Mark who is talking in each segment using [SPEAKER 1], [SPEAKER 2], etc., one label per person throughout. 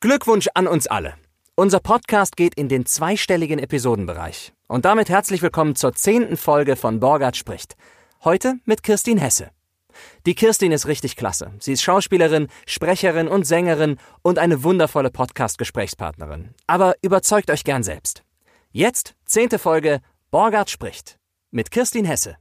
[SPEAKER 1] Glückwunsch an uns alle. Unser Podcast geht in den zweistelligen Episodenbereich. Und damit herzlich willkommen zur zehnten Folge von Borgard spricht. Heute mit Kirstin Hesse. Die Kirstin ist richtig klasse. Sie ist Schauspielerin, Sprecherin und Sängerin und eine wundervolle Podcast-Gesprächspartnerin. Aber überzeugt euch gern selbst. Jetzt, zehnte Folge, Borgard spricht. Mit Kirstin Hesse.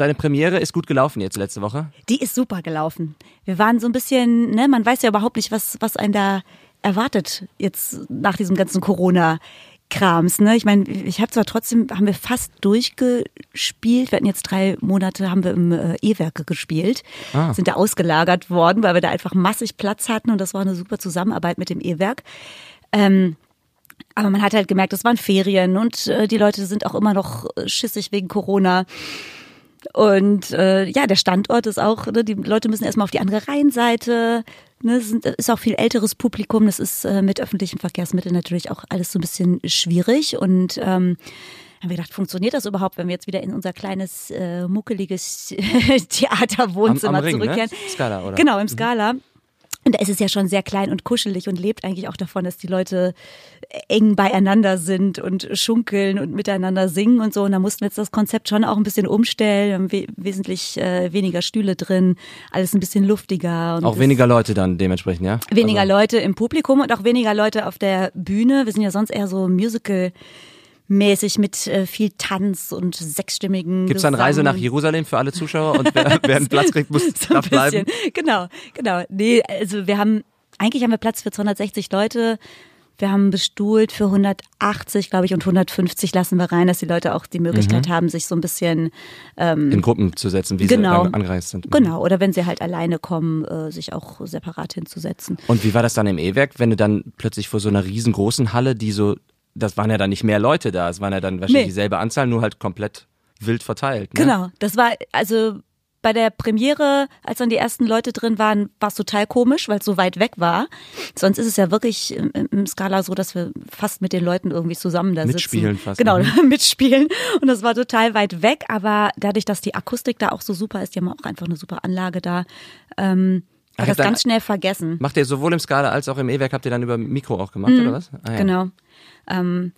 [SPEAKER 1] Und deine Premiere ist gut gelaufen jetzt letzte Woche?
[SPEAKER 2] Die ist super gelaufen. Wir waren so ein bisschen, ne, man weiß ja überhaupt nicht, was, was einen da erwartet jetzt nach diesem ganzen Corona. Krams, ne? Ich meine, ich habe zwar trotzdem, haben wir fast durchgespielt. Wir hatten jetzt drei Monate, haben wir im äh, E-Werke gespielt, ah. sind da ausgelagert worden, weil wir da einfach massig Platz hatten und das war eine super Zusammenarbeit mit dem E-Werk. Ähm, aber man hat halt gemerkt, es waren Ferien und äh, die Leute sind auch immer noch äh, schissig wegen Corona. Und äh, ja, der Standort ist auch, ne, die Leute müssen erstmal auf die andere Rheinseite. Ne, es ist auch viel älteres Publikum. Das ist äh, mit öffentlichen Verkehrsmitteln natürlich auch alles so ein bisschen schwierig. Und ähm, haben wir gedacht, funktioniert das überhaupt, wenn wir jetzt wieder in unser kleines, äh, muckeliges Theaterwohnzimmer am, am Ring, ne? zurückkehren?
[SPEAKER 1] Ne? Scala, oder?
[SPEAKER 2] Genau, im Scala. Und da ist es ja schon sehr klein und kuschelig und lebt eigentlich auch davon, dass die Leute eng beieinander sind und schunkeln und miteinander singen und so. Und da mussten wir jetzt das Konzept schon auch ein bisschen umstellen. We wesentlich äh, weniger Stühle drin, alles ein bisschen luftiger.
[SPEAKER 1] auch weniger Leute dann dementsprechend, ja?
[SPEAKER 2] Weniger also. Leute im Publikum und auch weniger Leute auf der Bühne. Wir sind ja sonst eher so Musical mäßig mit äh, viel Tanz und sechsstimmigen.
[SPEAKER 1] Gibt es eine Reise nach Jerusalem für alle Zuschauer und wer, wer einen Platz kriegt, muss so da bleiben?
[SPEAKER 2] Genau, genau. Nee, also wir haben, eigentlich haben wir Platz für 260 Leute. Wir haben bestuhlt für 180, glaube ich, und 150 lassen wir rein, dass die Leute auch die Möglichkeit mhm. haben, sich so ein bisschen
[SPEAKER 1] ähm, in Gruppen zu setzen, wie
[SPEAKER 2] genau,
[SPEAKER 1] sie angereist sind.
[SPEAKER 2] Genau, oder wenn sie halt alleine kommen, äh, sich auch separat hinzusetzen.
[SPEAKER 1] Und wie war das dann im E-Werk, wenn du dann plötzlich vor so einer riesengroßen Halle, die so das waren ja dann nicht mehr Leute da, es waren ja dann wahrscheinlich nee. dieselbe Anzahl, nur halt komplett wild verteilt.
[SPEAKER 2] Ne? Genau, das war also bei der Premiere, als dann die ersten Leute drin waren, war es total komisch, weil es so weit weg war. Sonst ist es ja wirklich im, im, Skala so, dass wir fast mit den Leuten irgendwie zusammen da
[SPEAKER 1] mitspielen sitzen.
[SPEAKER 2] Fast, genau, mhm. mitspielen. Und das war total weit weg, aber dadurch, dass die Akustik da auch so super ist, die haben auch einfach eine super Anlage da. Ähm, Ach, das ganz schnell vergessen.
[SPEAKER 1] Macht ihr sowohl im Skala als auch im E-Werk, habt ihr dann über Mikro auch gemacht, mhm, oder was?
[SPEAKER 2] Ah, ja. Genau. Ähm,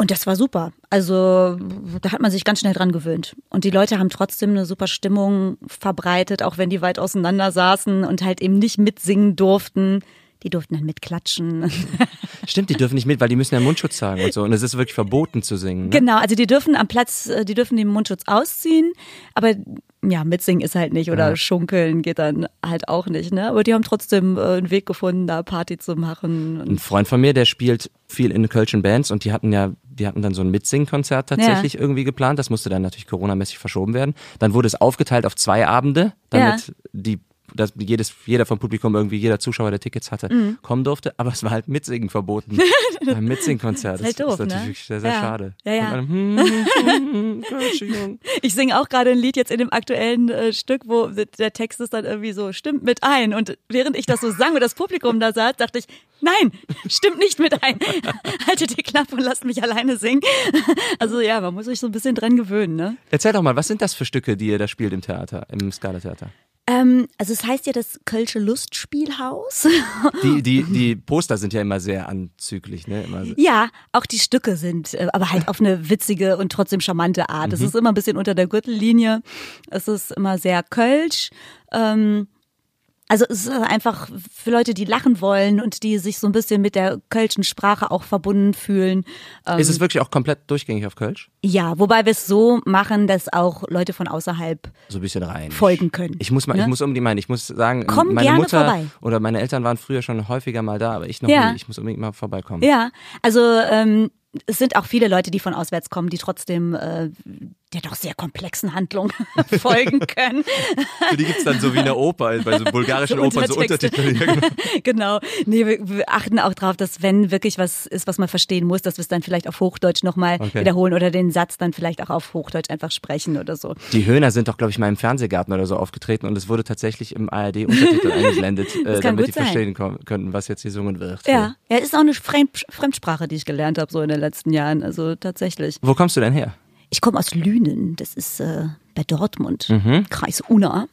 [SPEAKER 2] und das war super. Also da hat man sich ganz schnell dran gewöhnt. Und die Leute haben trotzdem eine super Stimmung verbreitet, auch wenn die weit auseinander saßen und halt eben nicht mitsingen durften. Die durften dann mitklatschen.
[SPEAKER 1] Stimmt, die dürfen nicht mit, weil die müssen ja Mundschutz tragen und so. Und es ist wirklich verboten zu singen. Ne?
[SPEAKER 2] Genau, also die dürfen am Platz, äh, die dürfen den Mundschutz ausziehen, aber ja, mitsingen ist halt nicht oder ja. schunkeln geht dann halt auch nicht, ne? Aber die haben trotzdem äh, einen Weg gefunden, da Party zu machen.
[SPEAKER 1] Ein Freund von mir, der spielt viel in Kölschen Bands und die hatten ja, die hatten dann so ein Mitsingkonzert tatsächlich ja. irgendwie geplant. Das musste dann natürlich coronamäßig verschoben werden. Dann wurde es aufgeteilt auf zwei Abende, damit ja. die dass jedes, jeder vom Publikum irgendwie, jeder Zuschauer, der Tickets hatte, mhm. kommen durfte, aber es war halt Mitsingen verboten. Ein Mitsingkonzert. Das ist, halt doof, ist natürlich ne? sehr, sehr ja. schade.
[SPEAKER 2] Ja, ja. Einem, hm, hm, ich singe auch gerade ein Lied jetzt in dem aktuellen äh, Stück, wo der Text ist dann irgendwie so, stimmt mit ein. Und während ich das so sang und das Publikum da saß, dachte ich, nein, stimmt nicht mit ein. Haltet die Klappe und lasst mich alleine singen. Also ja, man muss sich so ein bisschen dran gewöhnen. Ne?
[SPEAKER 1] Erzähl doch mal, was sind das für Stücke, die ihr da spielt im Theater, im Scala-Theater?
[SPEAKER 2] Ähm, also es heißt ja das Kölsche Lustspielhaus.
[SPEAKER 1] Die, die, die Poster sind ja immer sehr anzüglich, ne? Immer so.
[SPEAKER 2] Ja, auch die Stücke sind, äh, aber halt auf eine witzige und trotzdem charmante Art. Es mhm. ist immer ein bisschen unter der Gürtellinie. Es ist immer sehr Kölsch. Ähm, also es ist einfach für Leute, die lachen wollen und die sich so ein bisschen mit der kölschen Sprache auch verbunden fühlen.
[SPEAKER 1] Ist es ähm, wirklich auch komplett durchgängig auf Kölsch?
[SPEAKER 2] Ja, wobei wir es so machen, dass auch Leute von außerhalb
[SPEAKER 1] so ein bisschen rein
[SPEAKER 2] folgen können.
[SPEAKER 1] Ich muss mal, ne? ich muss unbedingt meinen, ich muss sagen,
[SPEAKER 2] Komm
[SPEAKER 1] meine Mutter
[SPEAKER 2] vorbei.
[SPEAKER 1] oder meine Eltern waren früher schon häufiger mal da, aber ich noch ja. nie. Ich muss unbedingt mal vorbeikommen.
[SPEAKER 2] Ja, also ähm, es sind auch viele Leute, die von auswärts kommen, die trotzdem äh, der doch sehr komplexen Handlung folgen können.
[SPEAKER 1] Für die gibt's dann so wie in der Oper, bei so bulgarischen so Opern, so Untertitel.
[SPEAKER 2] genau. genau. Nee, wir, wir, achten auch darauf, dass wenn wirklich was ist, was man verstehen muss, dass wir es dann vielleicht auf Hochdeutsch nochmal okay. wiederholen oder den Satz dann vielleicht auch auf Hochdeutsch einfach sprechen oder so.
[SPEAKER 1] Die Höhner sind doch, glaube ich, mal im Fernsehgarten oder so aufgetreten und es wurde tatsächlich im ARD-Untertitel eingeblendet, äh, damit die sein. verstehen könnten, was jetzt gesungen wird.
[SPEAKER 2] Ja, ja, ist auch eine Fremd Fremdsprache, die ich gelernt habe so in den letzten Jahren, also tatsächlich.
[SPEAKER 1] Wo kommst du denn her?
[SPEAKER 2] Ich komme aus Lünen, das ist äh, bei Dortmund, mhm. Kreis Unna.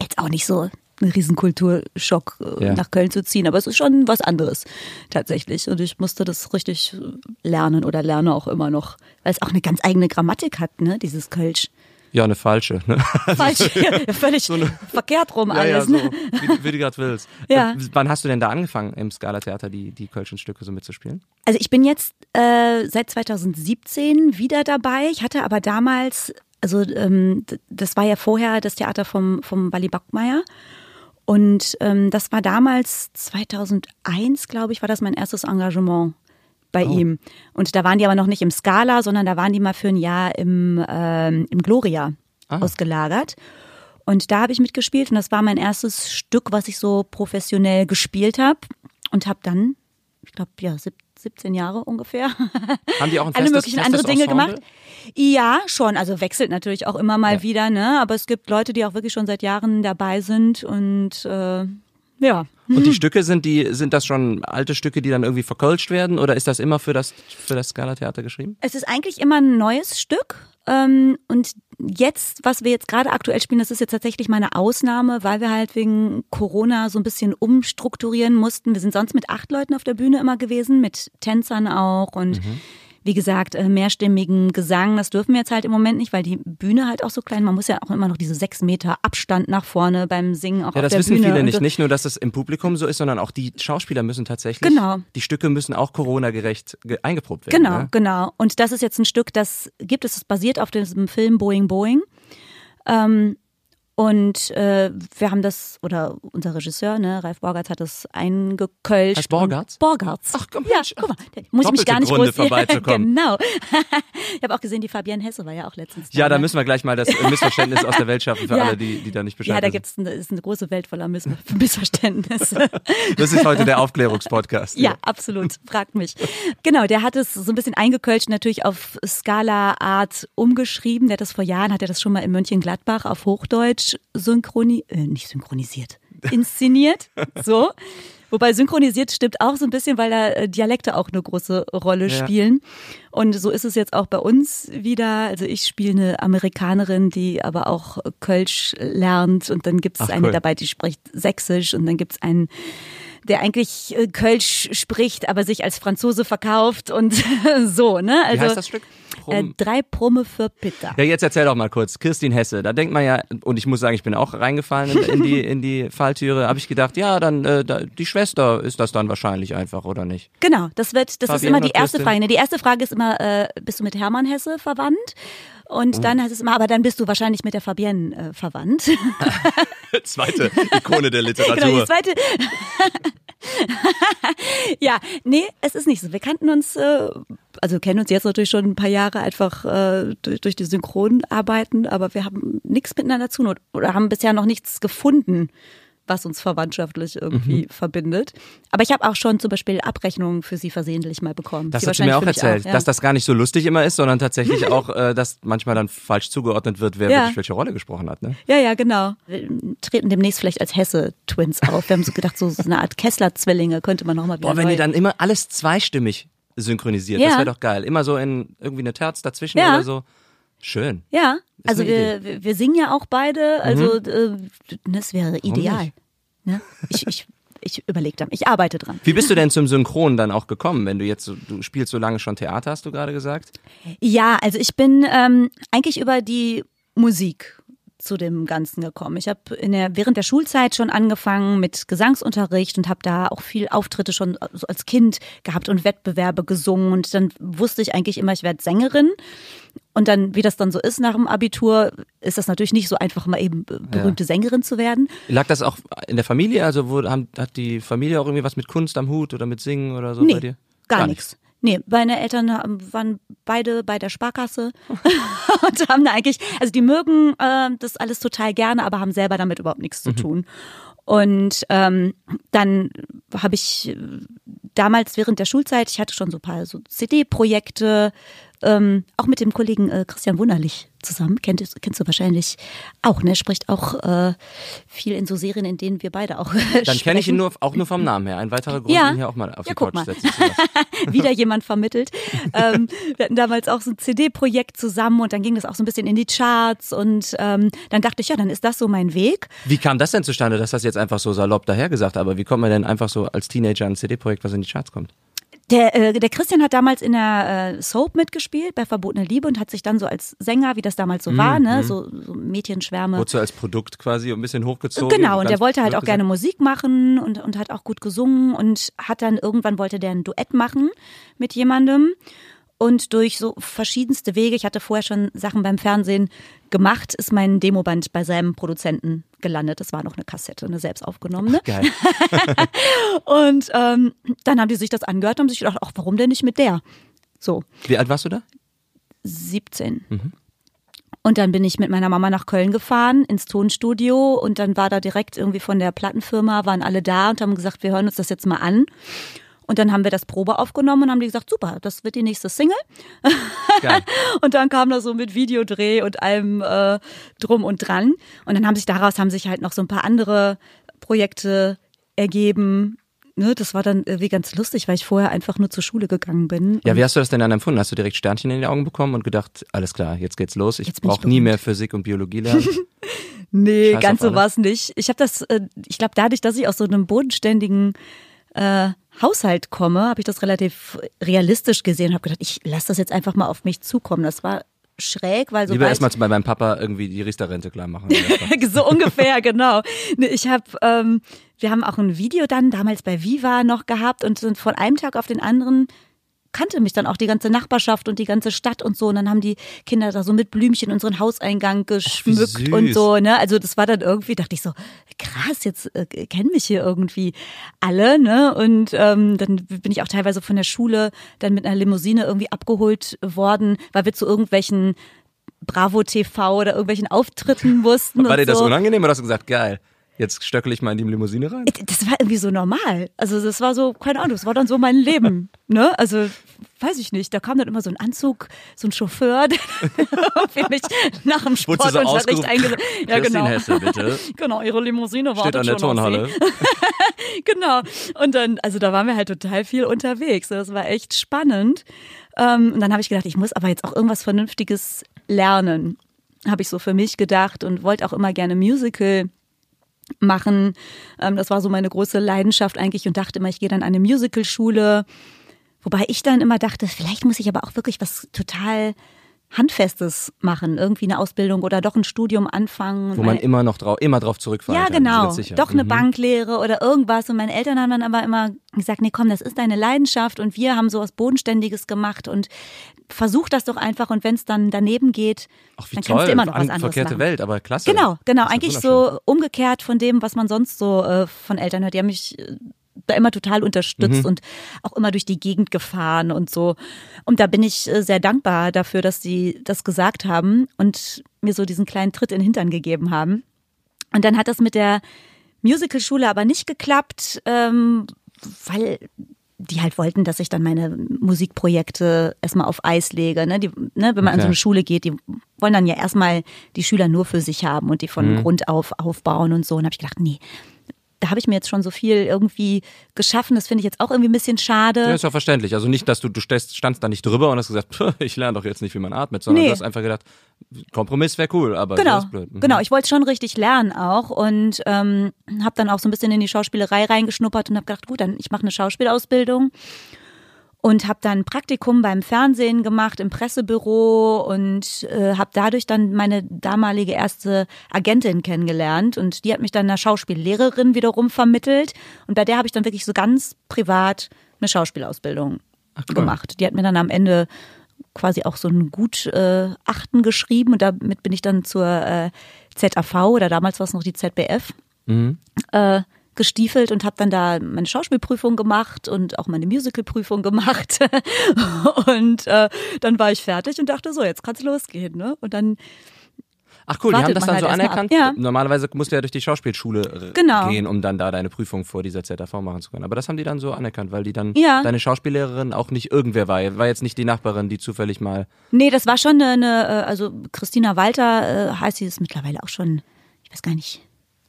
[SPEAKER 2] Jetzt auch nicht so ein Riesenkulturschock äh, ja. nach Köln zu ziehen, aber es ist schon was anderes tatsächlich. Und ich musste das richtig lernen oder lerne auch immer noch, weil es auch eine ganz eigene Grammatik hat, ne, dieses Kölsch.
[SPEAKER 1] Ja, eine falsche. Ne?
[SPEAKER 2] Falsch, ja, völlig so eine, verkehrt rum alles. Ja, ja, so,
[SPEAKER 1] ne? wie, wie, du gerade willst. Ja. Äh, wann hast du denn da angefangen, im Scala-Theater die, die Kölschen Stücke so mitzuspielen?
[SPEAKER 2] Also ich bin jetzt äh, seit 2017 wieder dabei. Ich hatte aber damals, also ähm, das war ja vorher das Theater vom, vom Wally Backmeier. Und ähm, das war damals 2001, glaube ich, war das mein erstes Engagement bei oh. ihm. Und da waren die aber noch nicht im Scala, sondern da waren die mal für ein Jahr im, ähm, im Gloria ah. ausgelagert. Und da habe ich mitgespielt und das war mein erstes Stück, was ich so professionell gespielt habe und habe dann, ich glaube, ja, 17 Jahre ungefähr.
[SPEAKER 1] Haben die auch ein
[SPEAKER 2] festes,
[SPEAKER 1] alle
[SPEAKER 2] möglichen andere Dinge Ensemble? gemacht? Ja, schon. Also wechselt natürlich auch immer mal ja. wieder, ne? Aber es gibt Leute, die auch wirklich schon seit Jahren dabei sind und äh, ja.
[SPEAKER 1] Und die hm. Stücke sind die sind das schon alte Stücke, die dann irgendwie verkölscht werden oder ist das immer für das für das Scala Theater geschrieben?
[SPEAKER 2] Es ist eigentlich immer ein neues Stück ähm, und jetzt, was wir jetzt gerade aktuell spielen, das ist jetzt tatsächlich mal eine Ausnahme, weil wir halt wegen Corona so ein bisschen umstrukturieren mussten. Wir sind sonst mit acht Leuten auf der Bühne immer gewesen, mit Tänzern auch und mhm wie gesagt, äh, mehrstimmigen Gesang, das dürfen wir jetzt halt im Moment nicht, weil die Bühne halt auch so klein, man muss ja auch immer noch diese sechs Meter Abstand nach vorne beim Singen auch
[SPEAKER 1] Ja,
[SPEAKER 2] das
[SPEAKER 1] wissen
[SPEAKER 2] Bühne
[SPEAKER 1] viele nicht. Nicht nur, dass es im Publikum so ist, sondern auch die Schauspieler müssen tatsächlich,
[SPEAKER 2] genau.
[SPEAKER 1] die Stücke müssen auch Corona-gerecht eingeprobt werden.
[SPEAKER 2] Genau, ne? genau. Und das ist jetzt ein Stück, das gibt es, das basiert auf diesem Film Boeing Boeing. Ähm, und äh, wir haben das, oder unser Regisseur, ne, Ralf Borgartz, hat das eingekölscht.
[SPEAKER 1] Heißt Borgartz?
[SPEAKER 2] Borgartz.
[SPEAKER 1] Ach komm,
[SPEAKER 2] ja, guck mal, muss ich mich gar nicht
[SPEAKER 1] Gründe groß...
[SPEAKER 2] vorbeizukommen. genau. ich habe auch gesehen, die Fabienne Hesse war ja auch letztens.
[SPEAKER 1] Ja, da ne? müssen wir gleich mal das Missverständnis aus der Welt schaffen für ja. alle, die, die da nicht Bescheid
[SPEAKER 2] Ja, da gibt's eine, ist eine große Welt voller Miss Missverständnisse.
[SPEAKER 1] das ist heute der Aufklärungspodcast.
[SPEAKER 2] Ja, ja, absolut. Fragt mich. Genau, der hat es so ein bisschen eingekölscht, natürlich auf Skala-Art umgeschrieben. Der hat das vor Jahren, hat er das schon mal in Mönchengladbach auf Hochdeutsch synchronisiert synchroni äh, nicht synchronisiert, inszeniert. so. Wobei synchronisiert stimmt auch so ein bisschen, weil da äh, Dialekte auch eine große Rolle ja. spielen. Und so ist es jetzt auch bei uns wieder. Also ich spiele eine Amerikanerin, die aber auch Kölsch lernt. Und dann gibt es eine cool. dabei, die spricht Sächsisch. Und dann gibt es einen der eigentlich äh, Kölsch spricht, aber sich als Franzose verkauft und so, ne?
[SPEAKER 1] Also, Wie heißt das Stück?
[SPEAKER 2] Äh, drei Prumme für Pitta.
[SPEAKER 1] Ja, jetzt erzähl doch mal kurz. Kirstin Hesse, da denkt man ja, und ich muss sagen, ich bin auch reingefallen in, in die, in die Falltüre, habe ich gedacht, ja, dann äh, die Schwester ist das dann wahrscheinlich einfach, oder nicht?
[SPEAKER 2] Genau, das wird, das Fabienne ist immer die erste Frage. Ne, die erste Frage ist immer, äh, bist du mit Hermann Hesse verwandt? Und oh. dann heißt es immer, aber dann bist du wahrscheinlich mit der Fabienne äh, verwandt.
[SPEAKER 1] zweite Ikone der Literatur.
[SPEAKER 2] Genau, die zweite. ja, nee, es ist nicht so. Wir kannten uns, äh, also kennen uns jetzt natürlich schon ein paar Jahre einfach äh, durch, durch die Synchronarbeiten, aber wir haben nichts miteinander zu tun oder haben bisher noch nichts gefunden was uns verwandtschaftlich irgendwie mhm. verbindet. Aber ich habe auch schon zum Beispiel Abrechnungen für sie versehentlich mal bekommen.
[SPEAKER 1] Das hast du mir auch erzählt, auch, ja. dass das gar nicht so lustig immer ist, sondern tatsächlich auch, äh, dass manchmal dann falsch zugeordnet wird, wer ja. wirklich welche Rolle gesprochen hat. Ne?
[SPEAKER 2] Ja, ja, genau. Wir treten demnächst vielleicht als Hesse-Twins auf. Wir haben so gedacht, so, so eine Art Kessler-Zwillinge könnte man nochmal wieder
[SPEAKER 1] Boah, wenn ihr dann immer alles zweistimmig synchronisiert, ja. das wäre doch geil. Immer so in irgendwie eine Terz dazwischen oder so. Schön.
[SPEAKER 2] Ja, also wir, wir singen ja auch beide, also mhm. äh, das wäre ideal. Ne? Ich, ich, ich überlege dann, ich arbeite dran.
[SPEAKER 1] Wie bist du denn zum Synchron dann auch gekommen, wenn du jetzt, du spielst so lange schon Theater, hast du gerade gesagt?
[SPEAKER 2] Ja, also ich bin ähm, eigentlich über die Musik zu dem Ganzen gekommen. Ich habe der, während der Schulzeit schon angefangen mit Gesangsunterricht und habe da auch viel Auftritte schon so als Kind gehabt und Wettbewerbe gesungen. Und dann wusste ich eigentlich immer, ich werde Sängerin. Und dann, wie das dann so ist nach dem Abitur, ist das natürlich nicht so einfach, mal eben berühmte ja. Sängerin zu werden.
[SPEAKER 1] Lag das auch in der Familie? Also wo, haben, hat die Familie auch irgendwie was mit Kunst am Hut oder mit Singen oder so
[SPEAKER 2] nee,
[SPEAKER 1] bei dir?
[SPEAKER 2] Gar, gar nichts. Nee, meine Eltern waren beide bei der Sparkasse und haben da eigentlich, also die mögen äh, das alles total gerne, aber haben selber damit überhaupt nichts zu tun. Und ähm, dann habe ich damals während der Schulzeit, ich hatte schon so ein paar so CD-Projekte, ähm, auch mit dem Kollegen äh, Christian Wunderlich zusammen, kennt, kennst du wahrscheinlich auch, ne? Spricht auch äh, viel in so Serien, in denen wir beide auch
[SPEAKER 1] Dann kenne ich ihn nur, auch nur vom Namen her. Ein weiterer Grund,
[SPEAKER 2] Ja.
[SPEAKER 1] ihn hier auch mal auf
[SPEAKER 2] Ja,
[SPEAKER 1] die
[SPEAKER 2] guck
[SPEAKER 1] Couch
[SPEAKER 2] mal.
[SPEAKER 1] setzen zu lassen.
[SPEAKER 2] wieder jemand vermittelt. ähm, wir hatten damals auch so ein CD-Projekt zusammen und dann ging das auch so ein bisschen in die Charts und ähm, dann dachte ich, ja, dann ist das so mein Weg.
[SPEAKER 1] Wie kam das denn zustande, dass das jetzt einfach so salopp dahergesagt, aber wie kommt man denn einfach so als Teenager ein CD-Projekt, was in die Charts kommt?
[SPEAKER 2] Der, äh, der Christian hat damals in der äh, Soap mitgespielt bei Verbotene Liebe und hat sich dann so als Sänger, wie das damals so war, ne, so, so Mädchenschwärme.
[SPEAKER 1] Wurde so als Produkt quasi ein bisschen hochgezogen.
[SPEAKER 2] Genau, und der wollte halt auch gerne. Musik machen und, und hat auch gut gesungen und hat dann irgendwann wollte der ein Duett machen mit jemandem. Und durch so verschiedenste Wege, ich hatte vorher schon Sachen beim Fernsehen gemacht, ist mein Demoband bei seinem Produzenten gelandet. Das war noch eine Kassette, eine selbst aufgenommene.
[SPEAKER 1] Geil.
[SPEAKER 2] Und ähm, dann haben die sich das angehört und haben sich gedacht, ach, warum denn nicht mit der? So,
[SPEAKER 1] Wie alt warst du da?
[SPEAKER 2] 17.
[SPEAKER 1] Mhm.
[SPEAKER 2] Und dann bin ich mit meiner Mama nach Köln gefahren, ins Tonstudio und dann war da direkt irgendwie von der Plattenfirma, waren alle da und haben gesagt, wir hören uns das jetzt mal an. Und dann haben wir das Probe aufgenommen und haben die gesagt, super, das wird die nächste Single. Und dann kam das so mit Videodreh und allem äh, drum und dran. Und dann haben sich daraus haben sich halt noch so ein paar andere Projekte ergeben. Ne, das war dann irgendwie ganz lustig, weil ich vorher einfach nur zur Schule gegangen bin.
[SPEAKER 1] Ja, wie hast du das denn dann empfunden? Hast du direkt Sternchen in die Augen bekommen und gedacht, alles klar, jetzt geht's los, ich brauche nie mehr Physik und Biologie lernen?
[SPEAKER 2] Nee,
[SPEAKER 1] Scheiß
[SPEAKER 2] ganz so
[SPEAKER 1] alles.
[SPEAKER 2] war's nicht. Ich habe das, äh, ich glaube, dadurch, dass ich aus so einem bodenständigen äh, Haushalt komme, habe ich das relativ realistisch gesehen und habe gedacht, ich lasse das jetzt einfach mal auf mich zukommen. Das war schräg, weil so
[SPEAKER 1] Lieber erstmal bei meinem Papa irgendwie die Riester-Rente klar machen.
[SPEAKER 2] so ungefähr, genau. Ich habe, ähm, wir haben auch ein Video dann damals bei Viva noch gehabt und sind von einem Tag auf den anderen kannte mich dann auch die ganze Nachbarschaft und die ganze Stadt und so. Und dann haben die Kinder da so mit Blümchen unseren Hauseingang geschmückt
[SPEAKER 1] süß.
[SPEAKER 2] und so. Ne? Also das war dann irgendwie, dachte ich so, krass, jetzt äh, kennen mich hier irgendwie alle. Ne? Und ähm, dann bin ich auch teilweise von der Schule dann mit einer Limousine irgendwie abgeholt worden, weil wir zu irgendwelchen Bravo TV oder irgendwelchen Auftritten mussten.
[SPEAKER 1] War dir das
[SPEAKER 2] so.
[SPEAKER 1] unangenehm oder hast du gesagt, geil, jetzt stöckel ich mal in die Limousine rein?
[SPEAKER 2] Das war irgendwie so normal. Also das war so, keine Ahnung, das war dann so mein Leben. Ne? Also weiß ich nicht. Da kam dann immer so ein Anzug, so ein Chauffeur, der mich nach dem
[SPEAKER 1] du so
[SPEAKER 2] Sportunterricht
[SPEAKER 1] ausgerufen?
[SPEAKER 2] eingesetzt. Ja, genau.
[SPEAKER 1] Hesse, bitte.
[SPEAKER 2] Genau, ihre Limousine
[SPEAKER 1] Steht
[SPEAKER 2] wartet
[SPEAKER 1] an der Turnhalle.
[SPEAKER 2] Genau. Und dann, also da waren wir halt total viel unterwegs. Das war echt spannend. Ähm, und dann habe ich gedacht, ich muss aber jetzt auch irgendwas Vernünftiges lernen. Habe ich so für mich gedacht und wollte auch immer gerne Musical machen. Ähm, das war so meine große Leidenschaft eigentlich und dachte immer, ich gehe dann an eine Musicalschule. Wobei ich dann immer dachte, vielleicht muss ich aber auch wirklich was total Handfestes machen, irgendwie eine Ausbildung oder doch ein Studium anfangen.
[SPEAKER 1] Wo man immer noch drauf, immer drauf zurückfallen
[SPEAKER 2] ja,
[SPEAKER 1] kann.
[SPEAKER 2] genau.
[SPEAKER 1] sicher.
[SPEAKER 2] Doch eine
[SPEAKER 1] Mhm.
[SPEAKER 2] Banklehre oder irgendwas. Und meine Eltern haben dann aber immer gesagt, nee, komm, das ist deine Leidenschaft und wir haben sowas Bodenständiges gemacht und versuch das doch einfach und wenn es dann daneben geht,
[SPEAKER 1] Ach,
[SPEAKER 2] dann
[SPEAKER 1] toll.
[SPEAKER 2] kannst du immer noch was
[SPEAKER 1] An-
[SPEAKER 2] anderes
[SPEAKER 1] Verkehrte
[SPEAKER 2] machen.
[SPEAKER 1] Welt, aber klasse.
[SPEAKER 2] Genau, genau. Eigentlich so umgekehrt von dem, was man sonst so äh, von Eltern hört. Die haben mich äh, da immer total unterstützt
[SPEAKER 1] Mhm.
[SPEAKER 2] und auch immer durch die Gegend gefahren und so. Und da bin ich äh, sehr dankbar dafür, dass sie das gesagt haben und mir so diesen kleinen Tritt in den Hintern gegeben haben. Und dann hat das mit der Musicalschule aber nicht geklappt, ähm, weil die halt wollten, dass ich dann meine Musikprojekte erstmal auf Eis lege. Ne? Die, ne, wenn man an so
[SPEAKER 1] Okay.
[SPEAKER 2] eine Schule geht, die wollen dann ja erstmal die Schüler nur für sich haben und die von Grund auf aufbauen und so. Und habe ich gedacht, nee, da habe ich mir jetzt schon so viel irgendwie geschaffen. Das finde ich jetzt auch irgendwie ein bisschen schade.
[SPEAKER 1] Ja, ist ja verständlich. Also nicht, dass du, du stehst, standst da nicht drüber und hast gesagt, "Puh, ich lerne doch jetzt nicht, wie man atmet, sondern
[SPEAKER 2] Nee.
[SPEAKER 1] du hast einfach gedacht, Kompromiss wäre cool, aber
[SPEAKER 2] Genau,
[SPEAKER 1] das ist blöd. Mhm.
[SPEAKER 2] genau. Ich wollte schon richtig lernen auch und ähm, habe dann auch so ein bisschen in die Schauspielerei reingeschnuppert und habe gedacht, gut, dann ich mache eine Schauspielausbildung und habe dann Praktikum beim Fernsehen gemacht im Pressebüro und äh, habe dadurch dann meine damalige erste Agentin kennengelernt und die hat mich dann einer Schauspiellehrerin wiederum vermittelt und bei der habe ich dann wirklich so ganz privat eine Schauspielausbildung
[SPEAKER 1] cool.
[SPEAKER 2] gemacht. Die hat mir dann am Ende quasi auch so ein Gutachten äh, Achten geschrieben und damit bin ich dann zur äh, ZAV oder damals war es noch die ZBF
[SPEAKER 1] Mhm.
[SPEAKER 2] äh, gestiefelt und habe dann da meine Schauspielprüfung gemacht und auch meine Musicalprüfung gemacht. und äh, dann war ich fertig und dachte so, jetzt kann's losgehen. Ne? Und dann
[SPEAKER 1] Ach cool, die haben das dann
[SPEAKER 2] halt
[SPEAKER 1] so anerkannt.
[SPEAKER 2] Ja.
[SPEAKER 1] Normalerweise musst du ja durch die Schauspielschule
[SPEAKER 2] genau.
[SPEAKER 1] gehen, um dann da deine Prüfung vor dieser ZAV machen zu können. Aber das haben die dann so anerkannt, weil die dann
[SPEAKER 2] ja.
[SPEAKER 1] deine Schauspiellehrerin auch nicht irgendwer war. War jetzt nicht die Nachbarin, die zufällig mal.
[SPEAKER 2] Nee, das war schon eine, eine äh, also Christina Walter äh, heißt sie ist mittlerweile auch schon, ich weiß gar nicht,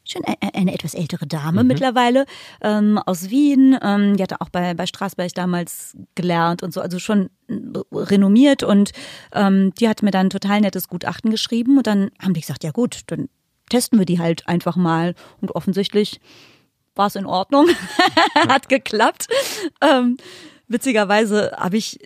[SPEAKER 2] schon eine etwas ältere Dame mhm. mittlerweile ähm, aus Wien. Ähm, die hatte auch bei, bei Straßberg damals gelernt und so, also schon renommiert und ähm, die hat mir dann ein total nettes Gutachten geschrieben und dann haben die gesagt, ja gut, dann testen wir die halt einfach mal und offensichtlich war es in Ordnung, hat geklappt. Ähm, witzigerweise habe ich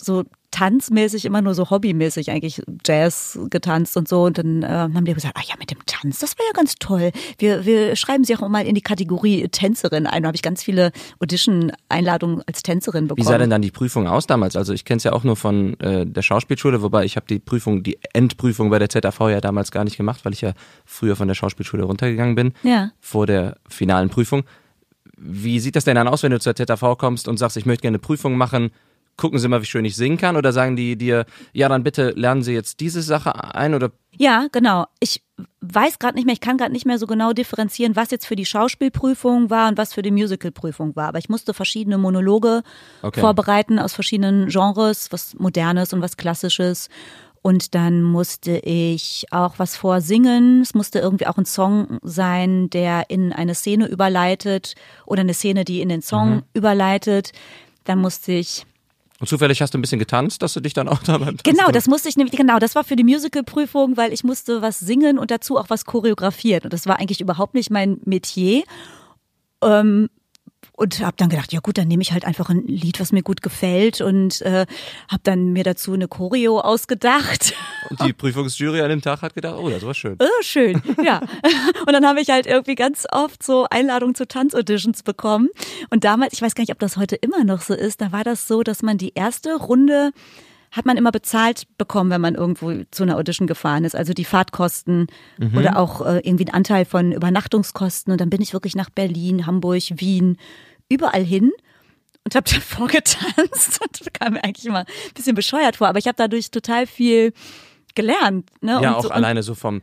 [SPEAKER 2] so tanzmäßig immer nur so hobbymäßig eigentlich Jazz getanzt und so. Und dann äh, haben die gesagt, ah ja, mit dem Tanz, das war ja ganz toll. Wir, wir schreiben sie auch mal in die Kategorie Tänzerin ein. Da habe ich ganz viele Audition-Einladungen als Tänzerin bekommen.
[SPEAKER 1] Wie sah denn dann die Prüfung aus damals? Also ich kenne es ja auch nur von äh, der Schauspielschule, wobei ich habe die Prüfung, die Endprüfung bei der ZAV ja damals gar nicht gemacht, weil ich ja früher von der Schauspielschule runtergegangen bin.
[SPEAKER 2] Ja.
[SPEAKER 1] Vor der finalen Prüfung. Wie sieht das denn dann aus, wenn du zur ZAV kommst und sagst, ich möchte gerne eine Prüfung machen? Gucken Sie mal, wie schön ich singen kann? Oder sagen die dir, ja, dann bitte lernen Sie jetzt diese Sache ein? Oder
[SPEAKER 2] ja, genau. Ich weiß gerade nicht mehr, ich kann gerade nicht mehr so genau differenzieren, was jetzt für die Schauspielprüfung war und was für die Musicalprüfung war. Aber ich musste verschiedene Monologe okay. vorbereiten aus verschiedenen Genres, was Modernes und was Klassisches. Und dann musste ich auch was vorsingen. Es musste irgendwie auch ein Song sein, der in eine Szene überleitet oder eine Szene, die in den Song mhm. überleitet. Dann musste ich
[SPEAKER 1] und zufällig hast du ein bisschen getanzt, dass du dich dann auch da beim
[SPEAKER 2] Genau, das musste ich nämlich, genau, das war für die Musicalprüfung, weil ich musste was singen und dazu auch was choreografieren. Und das war eigentlich überhaupt nicht mein Metier. Ähm, und habe dann gedacht, ja gut, dann nehme ich halt einfach ein Lied, was mir gut gefällt und äh, habe dann mir dazu eine Choreo ausgedacht.
[SPEAKER 1] Und die Prüfungsjury an dem Tag hat gedacht, oh, das war schön.
[SPEAKER 2] Oh, schön, ja. und dann habe ich halt irgendwie ganz oft so Einladungen zu Tanzauditions bekommen. Und damals, ich weiß gar nicht, ob das heute immer noch so ist, da war das so, dass man die erste Runde hat man immer bezahlt bekommen, wenn man irgendwo zu einer Audition gefahren ist. Also die Fahrtkosten mhm. oder auch äh, irgendwie ein Anteil von Übernachtungskosten. Und dann bin ich wirklich nach Berlin, Hamburg, Wien, überall hin und habe davor getanzt und kam mir eigentlich immer ein bisschen bescheuert vor. Aber ich habe dadurch total viel gelernt. Ne?
[SPEAKER 1] Ja,
[SPEAKER 2] und
[SPEAKER 1] auch
[SPEAKER 2] so,
[SPEAKER 1] alleine so vom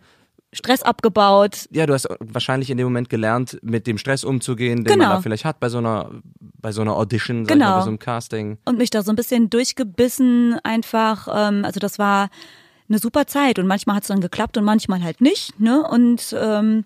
[SPEAKER 2] Stress abgebaut.
[SPEAKER 1] Ja, du hast wahrscheinlich in dem Moment gelernt, mit dem Stress umzugehen, den genau. man da vielleicht hat bei so einer, bei so einer Audition,
[SPEAKER 2] genau.
[SPEAKER 1] mal, bei so einem Casting.
[SPEAKER 2] Und mich da so ein bisschen durchgebissen einfach. Ähm, also das war eine super Zeit und manchmal hat es dann geklappt und manchmal halt nicht. Ne? Und ähm,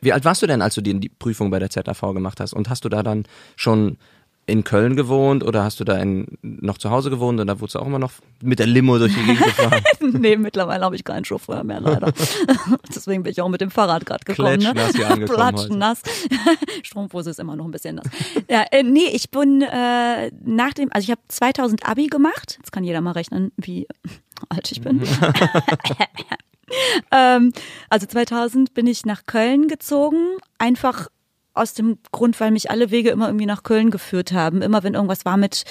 [SPEAKER 1] wie alt warst du denn, als du die, die Prüfung bei der ZAV gemacht hast? Und hast du da dann schon in Köln gewohnt oder hast du da in, noch zu Hause gewohnt und da wurdest du auch immer noch mit der Limo durch die Gegend gefahren?
[SPEAKER 2] nee, mittlerweile habe ich keinen Chauffeur mehr, leider. Deswegen bin ich auch mit dem Fahrrad gerade gekommen.
[SPEAKER 1] Klatschnass ne? hier angekommen
[SPEAKER 2] Platschnass. Strumpfhose ist immer noch ein bisschen nass. Ja, äh, nee, ich bin äh, nach dem, also ich habe 2000 Abi gemacht. Jetzt kann jeder mal rechnen, wie alt ich bin. ähm, also 2000 bin ich nach Köln gezogen, einfach aus dem Grund, weil mich alle Wege immer irgendwie nach Köln geführt haben. Immer wenn irgendwas war mit,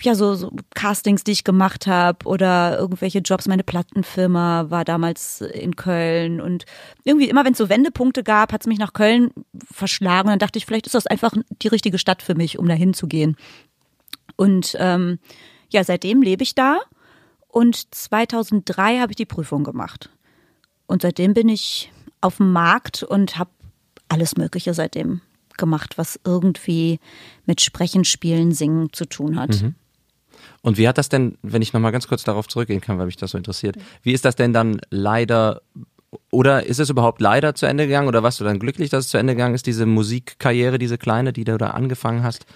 [SPEAKER 2] ja, so, so Castings, die ich gemacht habe oder irgendwelche Jobs. Meine Plattenfirma war damals in Köln und irgendwie immer, wenn es so Wendepunkte gab, hat es mich nach Köln verschlagen. Und dann dachte ich, vielleicht ist das einfach die richtige Stadt für mich, um da hinzugehen. Und ähm, ja, seitdem lebe ich da und 2003 habe ich die Prüfung gemacht. Und seitdem bin ich auf dem Markt und habe alles Mögliche seitdem gemacht, was irgendwie mit Sprechen, Spielen, Singen zu tun hat. Mhm.
[SPEAKER 1] Und wie hat das denn, wenn ich nochmal ganz kurz darauf zurückgehen kann, weil mich das so interessiert, wie ist das denn dann leider oder ist es überhaupt leider zu Ende gegangen oder warst du dann glücklich, dass es zu Ende gegangen ist, diese Musikkarriere, diese kleine, die du da angefangen hast?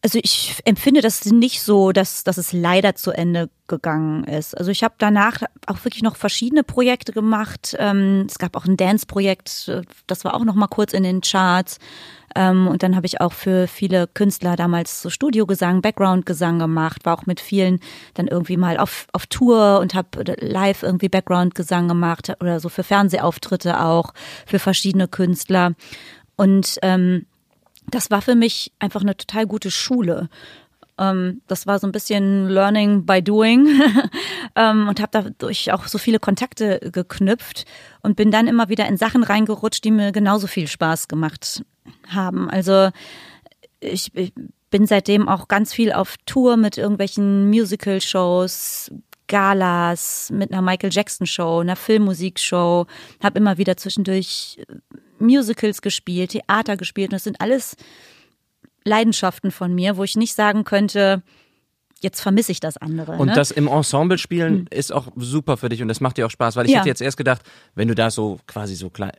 [SPEAKER 2] Also ich empfinde das nicht so, dass, dass es leider zu Ende gegangen ist. Also ich habe danach auch wirklich noch verschiedene Projekte gemacht. Ähm, es gab auch ein Dance-Projekt, das war auch noch mal kurz in den Charts. Ähm, und dann habe ich auch für viele Künstler damals so Studiogesang, Background-Gesang gemacht, war auch mit vielen dann irgendwie mal auf, auf Tour und habe live irgendwie Background-Gesang gemacht oder so für Fernsehauftritte auch, für verschiedene Künstler. Und ähm, das war für mich einfach eine total gute Schule. Ähm, das war so ein bisschen Learning by Doing ähm, und habe dadurch auch so viele Kontakte geknüpft und bin dann immer wieder in Sachen reingerutscht, die mir genauso viel Spaß gemacht haben. Also ich, ich bin seitdem auch ganz viel auf Tour mit irgendwelchen Musical-Shows, Galas, mit einer Michael Jackson-Show, einer Filmmusikshow, habe immer wieder zwischendurch Musicals gespielt, Theater gespielt. Und das sind alles Leidenschaften von mir, wo ich nicht sagen könnte, jetzt vermisse ich das andere.
[SPEAKER 1] Und
[SPEAKER 2] ne?
[SPEAKER 1] das im Ensemble spielen hm. ist auch super für dich und das macht dir auch Spaß, weil ich ja. hätte jetzt erst gedacht, wenn du da so quasi so klein,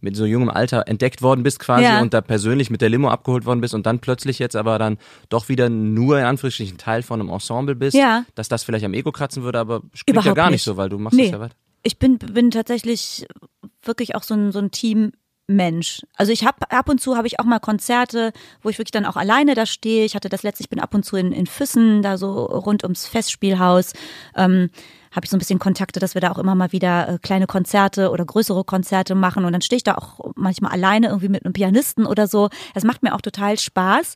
[SPEAKER 1] mit so jungem Alter entdeckt worden bist quasi ja. und da persönlich mit der Limo abgeholt worden bist und dann plötzlich jetzt aber dann doch wieder nur in Anführungsstrichen Teil von einem Ensemble bist, ja. dass das vielleicht am Ego kratzen würde, aber spielt ja gar nicht. nicht so, weil du machst nee. das ja weiter.
[SPEAKER 2] Ich bin, bin tatsächlich wirklich auch so ein, so ein Team Mensch. Also ich habe ab und zu habe ich auch mal Konzerte, wo ich wirklich dann auch alleine da stehe. Ich hatte das letzte, ich bin ab und zu in, in Füssen, da so rund ums Festspielhaus. Ähm, habe ich so ein bisschen Kontakte, dass wir da auch immer mal wieder äh, kleine Konzerte oder größere Konzerte machen. Und dann stehe ich da auch manchmal alleine irgendwie mit einem Pianisten oder so. Das macht mir auch total Spaß.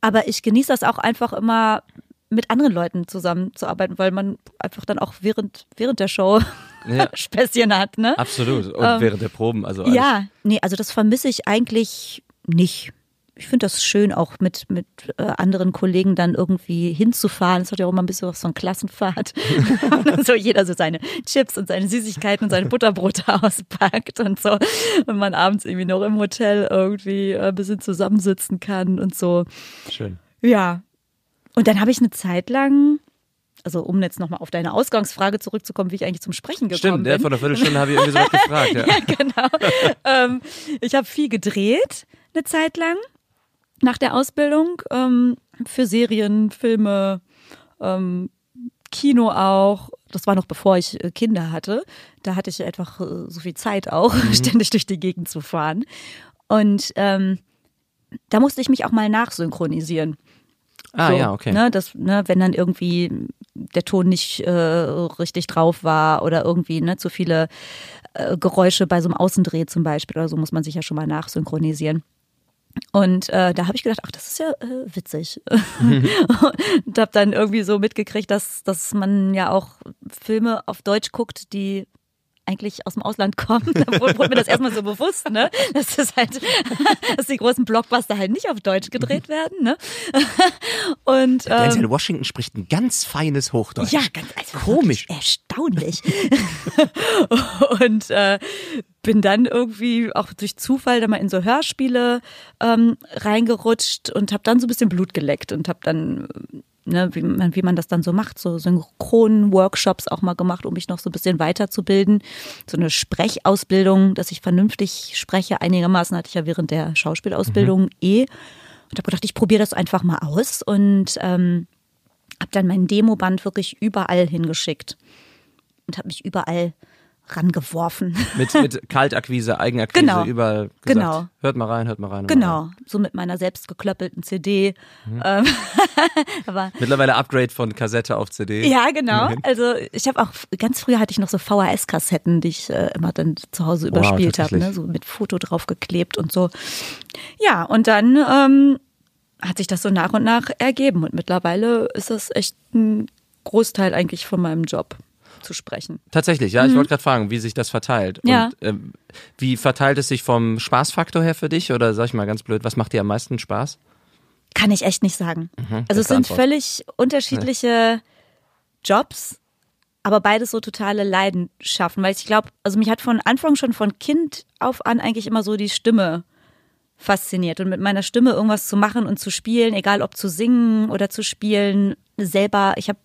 [SPEAKER 2] Aber ich genieße das auch einfach immer mit anderen Leuten zusammenzuarbeiten, weil man einfach dann auch während, während der Show ja. Späßchen hat, ne?
[SPEAKER 1] Absolut. Und ähm, während der Proben, also.
[SPEAKER 2] Ja, nee, also das vermisse ich eigentlich nicht. Ich finde das schön, auch mit, mit äh, anderen Kollegen dann irgendwie hinzufahren. Es hat ja auch immer ein bisschen was so ein Klassenfahrt. so jeder so seine Chips und seine Süßigkeiten und seine Butterbrote auspackt und so. Und man abends irgendwie noch im Hotel irgendwie äh, ein bisschen zusammensitzen kann und so.
[SPEAKER 1] Schön.
[SPEAKER 2] Ja, und dann habe ich eine Zeit lang, also um jetzt nochmal auf deine Ausgangsfrage zurückzukommen, wie ich eigentlich zum Sprechen gekommen
[SPEAKER 1] Stimmt,
[SPEAKER 2] bin.
[SPEAKER 1] Stimmt, vor einer Viertelstunde habe ich irgendwie sowas gefragt. Ja,
[SPEAKER 2] ja genau. ähm, ich habe viel gedreht, eine Zeit lang, nach der Ausbildung, ähm, für Serien, Filme, ähm, Kino auch. Das war noch bevor ich äh, Kinder hatte. Da hatte ich einfach äh, so viel Zeit auch, mhm. ständig durch die Gegend zu fahren. Und ähm, da musste ich mich auch mal nachsynchronisieren.
[SPEAKER 1] Ah, so, ja, okay.
[SPEAKER 2] Ne, das, ne, wenn dann irgendwie der Ton nicht äh, richtig drauf war oder irgendwie ne, zu viele äh, Geräusche bei so einem Außendreh zum Beispiel oder so, muss man sich ja schon mal nachsynchronisieren. Und äh, da habe ich gedacht, ach, das ist ja äh, witzig. und habe dann irgendwie so mitgekriegt, dass, dass man ja auch Filme auf Deutsch guckt, die eigentlich aus dem Ausland kommen. Da wurde mir das erstmal so bewusst, ne? Dass das halt, dass die großen Blockbuster halt nicht auf Deutsch gedreht werden, ne? Und
[SPEAKER 1] ähm, Denzel Washington spricht ein ganz feines Hochdeutsch.
[SPEAKER 2] Ja, ganz also komisch, erstaunlich. und äh, bin dann irgendwie auch durch Zufall da mal in so Hörspiele ähm, reingerutscht und habe dann so ein bisschen Blut geleckt und habe dann ne, wie, man, wie man das dann so macht, so Synchron-Workshops auch mal gemacht, um mich noch so ein bisschen weiterzubilden. So eine Sprechausbildung, dass ich vernünftig spreche, einigermaßen hatte ich ja während der Schauspielausbildung mhm. eh. Und habe gedacht, ich probiere das einfach mal aus und ähm, habe dann mein Demoband wirklich überall hingeschickt und habe mich überall rangeworfen.
[SPEAKER 1] Mit, mit Kaltakquise, Eigenakquise,
[SPEAKER 2] genau.
[SPEAKER 1] überall gesagt,
[SPEAKER 2] genau.
[SPEAKER 1] hört mal rein, hört mal rein.
[SPEAKER 2] Genau,
[SPEAKER 1] rein.
[SPEAKER 2] so mit meiner selbst geklöppelten CD. Mhm. Ähm,
[SPEAKER 1] aber Mittlerweile Upgrade von Kassette auf CD.
[SPEAKER 2] Ja, genau. Also ich habe auch, ganz früher hatte ich noch so VHS-Kassetten, die ich äh, immer dann zu Hause überspielt wow, habe, ne? so mit Foto draufgeklebt und so. Ja, und dann ähm, hat sich das so nach und nach ergeben und mittlerweile ist das echt ein Großteil eigentlich von meinem Job zu sprechen.
[SPEAKER 1] Tatsächlich, ja. Mhm. Ich wollte gerade fragen, wie sich das verteilt.
[SPEAKER 2] Ja.
[SPEAKER 1] Und, äh, wie verteilt es sich vom Spaßfaktor her für dich? Oder sag ich mal ganz blöd, was macht dir am meisten Spaß?
[SPEAKER 2] Kann ich echt nicht sagen. Mhm, also es sind Antwort. völlig unterschiedliche Jobs, aber beides so totale Leidenschaften. Weil ich glaube, also mich hat von Anfang schon von Kind auf an eigentlich immer so die Stimme fasziniert und mit meiner Stimme irgendwas zu machen und zu spielen, egal ob zu singen oder zu spielen, selber. Ich habe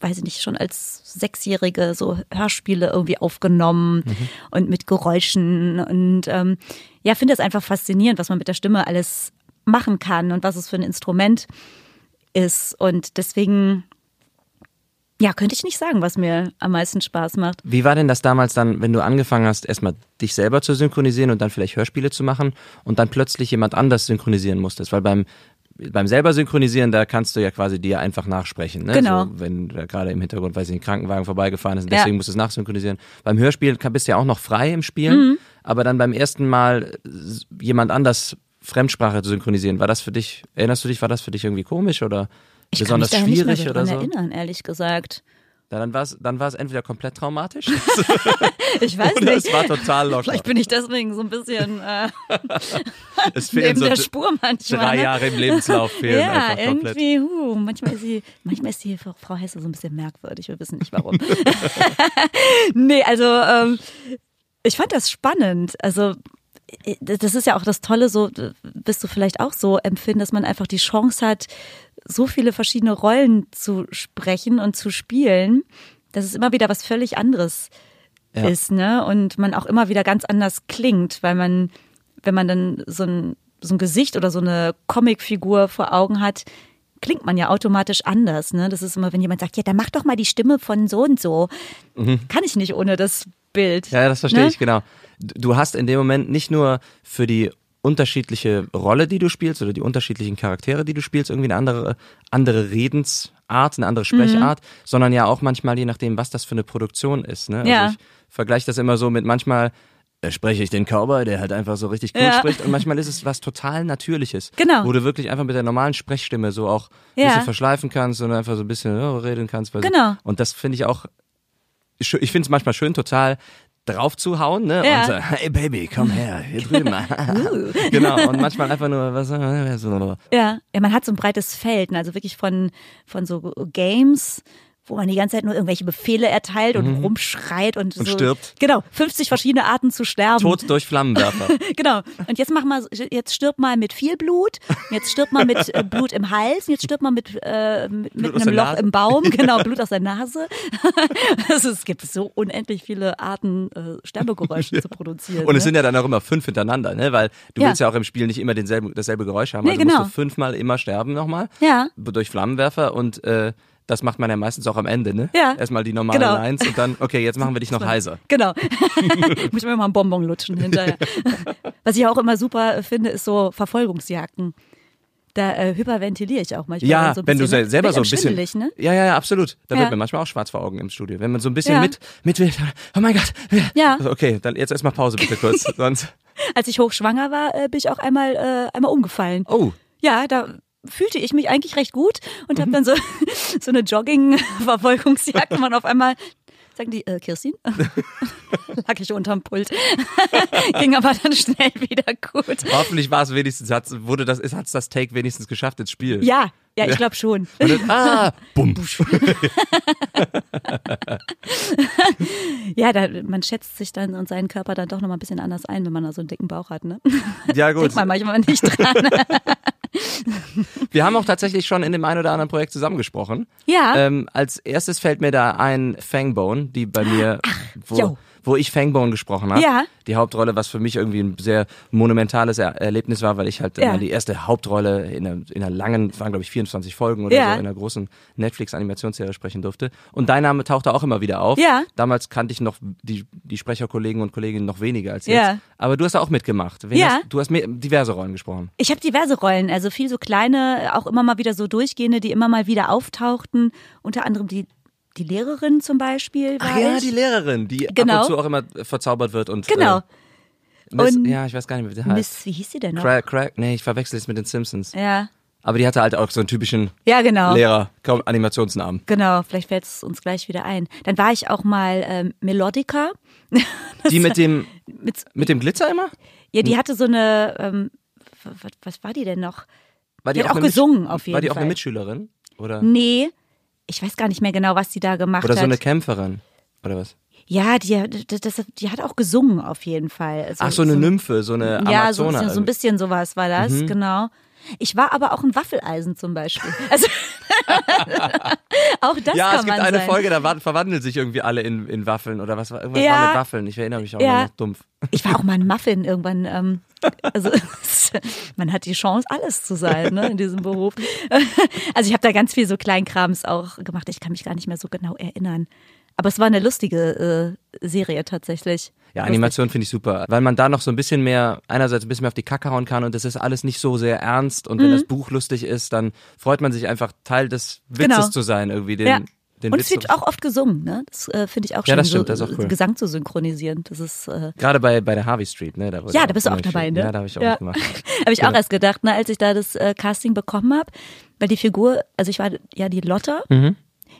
[SPEAKER 2] weiß ich nicht, schon als Sechsjährige so Hörspiele irgendwie aufgenommen mhm. und mit Geräuschen und ähm, ja, finde es einfach faszinierend, was man mit der Stimme alles machen kann und was es für ein Instrument ist und deswegen ja, könnte ich nicht sagen, was mir am meisten Spaß macht.
[SPEAKER 1] Wie war denn das damals dann, wenn du angefangen hast, erstmal dich selber zu synchronisieren und dann vielleicht Hörspiele zu machen und dann plötzlich jemand anders synchronisieren musstest? Weil beim beim selber synchronisieren, da kannst du ja quasi dir einfach nachsprechen. Ne?
[SPEAKER 2] Genau.
[SPEAKER 1] So, wenn da gerade im Hintergrund, weiß ich, ein Krankenwagen vorbeigefahren ist, deswegen ja. musst du es nachsynchronisieren. Beim Hörspiel bist du ja auch noch frei im Spielen, mhm. aber dann beim ersten Mal jemand anders Fremdsprache zu synchronisieren, war das für dich, erinnerst du dich, war das für dich irgendwie komisch oder
[SPEAKER 2] Ich
[SPEAKER 1] besonders
[SPEAKER 2] kann mich da
[SPEAKER 1] schwierig
[SPEAKER 2] nicht mehr
[SPEAKER 1] oder
[SPEAKER 2] daran
[SPEAKER 1] so?
[SPEAKER 2] erinnern, ehrlich gesagt.
[SPEAKER 1] Ja, dann war es dann war's entweder komplett traumatisch
[SPEAKER 2] Ich weiß
[SPEAKER 1] oder
[SPEAKER 2] nicht.
[SPEAKER 1] es war total locker.
[SPEAKER 2] Vielleicht bin ich deswegen so ein bisschen äh,
[SPEAKER 1] es
[SPEAKER 2] neben
[SPEAKER 1] so
[SPEAKER 2] der Spur manchmal.
[SPEAKER 1] drei
[SPEAKER 2] ne?
[SPEAKER 1] Jahre im Lebenslauf fehlen
[SPEAKER 2] Ja, irgendwie, huh, manchmal ist sie, manchmal ist die Frau Hesse so ein bisschen merkwürdig, wir wissen nicht warum. nee, also ähm, ich fand das spannend. Also äh, das ist ja auch das Tolle, so äh, wirst du vielleicht auch so empfinden, dass man einfach die Chance hat, so viele verschiedene Rollen zu sprechen und zu spielen, dass es immer wieder was völlig anderes
[SPEAKER 1] Ja.
[SPEAKER 2] ist, ne? Und man auch immer wieder ganz anders klingt, weil man, wenn man dann so ein, so ein Gesicht oder so eine Comicfigur vor Augen hat, klingt man ja automatisch anders, ne? Das ist immer, wenn jemand sagt, ja, dann mach doch mal die Stimme von so und so. Kann ich nicht ohne das Bild.
[SPEAKER 1] Mhm. Ja, das verstehe
[SPEAKER 2] ne?
[SPEAKER 1] ich, genau. Du hast in dem Moment nicht nur für die unterschiedliche Rolle, die du spielst, oder die unterschiedlichen Charaktere, die du spielst, irgendwie eine andere, andere Redensart, eine andere Sprechart,
[SPEAKER 2] Mhm.
[SPEAKER 1] sondern ja auch manchmal, je nachdem, was das für eine Produktion ist. Ne?
[SPEAKER 2] Ja.
[SPEAKER 1] Also ich vergleiche das immer so mit manchmal äh, spreche ich den Cowboy, der halt einfach so richtig cool
[SPEAKER 2] Ja.
[SPEAKER 1] spricht und manchmal ist es was total Natürliches.
[SPEAKER 2] Genau.
[SPEAKER 1] Wo du wirklich einfach mit der normalen Sprechstimme so auch ein
[SPEAKER 2] Ja.
[SPEAKER 1] bisschen verschleifen kannst und einfach so ein bisschen oh, reden kannst.
[SPEAKER 2] Genau.
[SPEAKER 1] Und das finde ich auch ich finde es manchmal schön, total drauf zu hauen, ne?
[SPEAKER 2] Ja.
[SPEAKER 1] Und so, hey Baby, komm her, hier drüben. genau. Und manchmal einfach nur, was, äh,
[SPEAKER 2] Ja, ja, man hat so ein breites Feld, ne? also wirklich von, von so Games, wo man die ganze Zeit nur irgendwelche Befehle erteilt und rumschreit und,
[SPEAKER 1] Mhm. Und
[SPEAKER 2] so.
[SPEAKER 1] stirbt.
[SPEAKER 2] Genau, 50 verschiedene Arten zu sterben.
[SPEAKER 1] Tod durch Flammenwerfer.
[SPEAKER 2] Genau. Und jetzt mach mal, jetzt stirb mal mit viel Blut, jetzt stirb mal mit äh, Blut im Hals, jetzt stirb mal mit, äh, mit, mit einem Loch
[SPEAKER 1] Nase.
[SPEAKER 2] im Baum, genau, Blut aus der Nase. also es gibt so unendlich viele Arten, äh, Sterbegeräusche zu produzieren.
[SPEAKER 1] Und es
[SPEAKER 2] ne?
[SPEAKER 1] sind ja dann auch immer fünf hintereinander, ne? Weil du
[SPEAKER 2] Ja.
[SPEAKER 1] willst ja auch im Spiel nicht immer denselben, dasselbe Geräusch haben.
[SPEAKER 2] Nee,
[SPEAKER 1] also
[SPEAKER 2] genau.
[SPEAKER 1] musst du fünfmal immer sterben nochmal.
[SPEAKER 2] Ja.
[SPEAKER 1] Durch Flammenwerfer und äh, das macht man ja meistens auch am Ende, ne?
[SPEAKER 2] Ja.
[SPEAKER 1] Erstmal die normalen
[SPEAKER 2] Genau.
[SPEAKER 1] Lines und dann, okay, jetzt machen wir dich noch heiser.
[SPEAKER 2] Genau. Muss ich mir mal einen Bonbon lutschen hinterher. Was ich auch immer super finde, ist so Verfolgungsjagden. Da äh, hyperventiliere ich auch manchmal.
[SPEAKER 1] Ja,
[SPEAKER 2] so ein
[SPEAKER 1] wenn du
[SPEAKER 2] bisschen,
[SPEAKER 1] se- selber so ein bisschen.
[SPEAKER 2] Ne?
[SPEAKER 1] Ja, ja, ja, absolut. Da
[SPEAKER 2] Ja.
[SPEAKER 1] wird mir manchmal auch schwarz vor Augen im Studio. Wenn man so ein bisschen
[SPEAKER 2] Ja.
[SPEAKER 1] mit, mit will. Oh mein Gott.
[SPEAKER 2] Ja.
[SPEAKER 1] Also, okay, dann jetzt erstmal Pause bitte kurz. Sonst.
[SPEAKER 2] Als ich hochschwanger war, äh, bin ich auch einmal, äh, einmal umgefallen.
[SPEAKER 1] Oh.
[SPEAKER 2] Ja, da fühlte ich mich eigentlich recht gut und
[SPEAKER 1] Mhm.
[SPEAKER 2] habe dann so, so eine Jogging-Verfolgungsjagd. Und auf einmal sagen die, äh, Kirstin? Lag ich unterm Pult. Ging aber dann schnell wieder gut.
[SPEAKER 1] Hoffentlich war es wenigstens, hat's, wurde das, hat's das Take wenigstens geschafft ins Spiel.
[SPEAKER 2] Ja, ja, ich glaube schon.
[SPEAKER 1] Dann, ah, bumm.
[SPEAKER 2] Ja, da, man schätzt sich dann und seinen Körper dann doch noch mal ein bisschen anders ein, wenn man da so einen dicken Bauch hat. Ne?
[SPEAKER 1] Ja, gut.
[SPEAKER 2] Denkt man manchmal nicht dran.
[SPEAKER 1] Wir haben auch tatsächlich schon in dem einen oder anderen Projekt zusammengesprochen.
[SPEAKER 2] Ja.
[SPEAKER 1] Ähm, als erstes fällt mir da ein Fangbone, die bei mir, wo,
[SPEAKER 2] jo.
[SPEAKER 1] Wo ich Fangbone gesprochen habe.
[SPEAKER 2] Ja.
[SPEAKER 1] Die Hauptrolle, was für mich irgendwie ein sehr monumentales er Erlebnis war, weil ich halt
[SPEAKER 2] Ja.
[SPEAKER 1] die erste Hauptrolle in einer, in einer langen, waren glaube ich 24 Folgen oder
[SPEAKER 2] Ja.
[SPEAKER 1] so, in einer großen Netflix-Animationsserie sprechen durfte. Und dein Name tauchte auch immer wieder auf.
[SPEAKER 2] Ja.
[SPEAKER 1] Damals kannte ich noch die, die Sprecherkollegen und Kolleginnen noch weniger als
[SPEAKER 2] Ja.
[SPEAKER 1] jetzt. Aber du hast da auch mitgemacht. Wen
[SPEAKER 2] Ja.
[SPEAKER 1] Hast, du hast diverse Rollen gesprochen.
[SPEAKER 2] Ich habe diverse Rollen, also viel so kleine, auch immer mal wieder so durchgehende, die immer mal wieder auftauchten. Unter anderem die, die Lehrerin zum Beispiel. War
[SPEAKER 1] Ach ja,
[SPEAKER 2] ich.
[SPEAKER 1] die Lehrerin, die
[SPEAKER 2] Genau.
[SPEAKER 1] ab und zu auch immer verzaubert wird und
[SPEAKER 2] Genau.
[SPEAKER 1] Äh, Miss,
[SPEAKER 2] Und-
[SPEAKER 1] ja, ich weiß gar nicht, wie die heißt.
[SPEAKER 2] Miss, wie hieß sie denn noch?
[SPEAKER 1] Crack, Crack, nee, ich verwechsel es mit den Simpsons.
[SPEAKER 2] Ja.
[SPEAKER 1] Aber die hatte halt auch so einen typischen
[SPEAKER 2] Ja, genau.
[SPEAKER 1] Lehrer, kaum Animationsnamen.
[SPEAKER 2] Genau, vielleicht fällt es uns gleich wieder ein. Dann war ich auch mal ähm, Melodica.
[SPEAKER 1] Die mit dem,
[SPEAKER 2] Mit,
[SPEAKER 1] mit dem Glitzer immer?
[SPEAKER 2] ja, die hatte so eine, ähm, was, was war die denn noch?
[SPEAKER 1] War
[SPEAKER 2] Die hat auch
[SPEAKER 1] eine
[SPEAKER 2] gesungen, auf
[SPEAKER 1] War
[SPEAKER 2] jeden
[SPEAKER 1] die auch eine
[SPEAKER 2] Fall.
[SPEAKER 1] Mitschülerin? Oder,
[SPEAKER 2] Nee, ich weiß gar nicht mehr genau, was die da gemacht
[SPEAKER 1] oder so
[SPEAKER 2] hat.
[SPEAKER 1] eine Kämpferin? Oder was?
[SPEAKER 2] ja, die, das, die hat auch gesungen auf jeden Fall. Also,
[SPEAKER 1] Ach, so eine Nymphe, so eine
[SPEAKER 2] Ja, so,
[SPEAKER 1] Amazone.
[SPEAKER 2] so ein bisschen sowas war das,
[SPEAKER 1] Mhm.
[SPEAKER 2] genau. Ich war aber auch ein Waffeleisen zum Beispiel. Also auch das
[SPEAKER 1] ja,
[SPEAKER 2] kann
[SPEAKER 1] es gibt
[SPEAKER 2] man
[SPEAKER 1] eine
[SPEAKER 2] sein.
[SPEAKER 1] Folge, da verwandeln sich irgendwie alle in, in Waffeln oder was war irgendwas
[SPEAKER 2] Ja.
[SPEAKER 1] war mit Waffeln. Ich erinnere mich auch
[SPEAKER 2] Ja.
[SPEAKER 1] noch dumpf.
[SPEAKER 2] Ich war auch mal ein Muffin irgendwann. Ähm, also man hat die Chance, alles zu sein ne, in diesem Beruf. Also ich habe da ganz viel so Kleinkrams auch gemacht. Ich kann mich gar nicht mehr so genau erinnern. Aber es war eine lustige äh, Serie tatsächlich.
[SPEAKER 1] Ja. Animation finde ich super, weil man da noch so ein bisschen mehr, einerseits ein bisschen mehr auf die Kacke hauen kann und das ist alles nicht so sehr ernst und wenn das Buch lustig ist, dann freut man sich einfach Teil des Witzes
[SPEAKER 2] Mhm. Genau.
[SPEAKER 1] zu sein, irgendwie den,
[SPEAKER 2] Ja.
[SPEAKER 1] den
[SPEAKER 2] Und
[SPEAKER 1] Witz
[SPEAKER 2] es wird auch oft gesungen, ne? Das äh, finde ich auch
[SPEAKER 1] Ja,
[SPEAKER 2] schön,
[SPEAKER 1] das stimmt,
[SPEAKER 2] so,
[SPEAKER 1] das ist auch cool.
[SPEAKER 2] Gesang zu synchronisieren. Das ist äh,
[SPEAKER 1] Gerade bei, bei der Harvey Street, ne? Da
[SPEAKER 2] Ja, da bist du auch dabei,
[SPEAKER 1] schön-
[SPEAKER 2] ne?
[SPEAKER 1] Ja, da habe ich auch
[SPEAKER 2] Ja.
[SPEAKER 1] mitgemacht.
[SPEAKER 2] habe ich auch erst gedacht, ne, als ich da das äh, Casting bekommen habe, weil die Figur, also ich war ja die Lotta,
[SPEAKER 1] Mhm.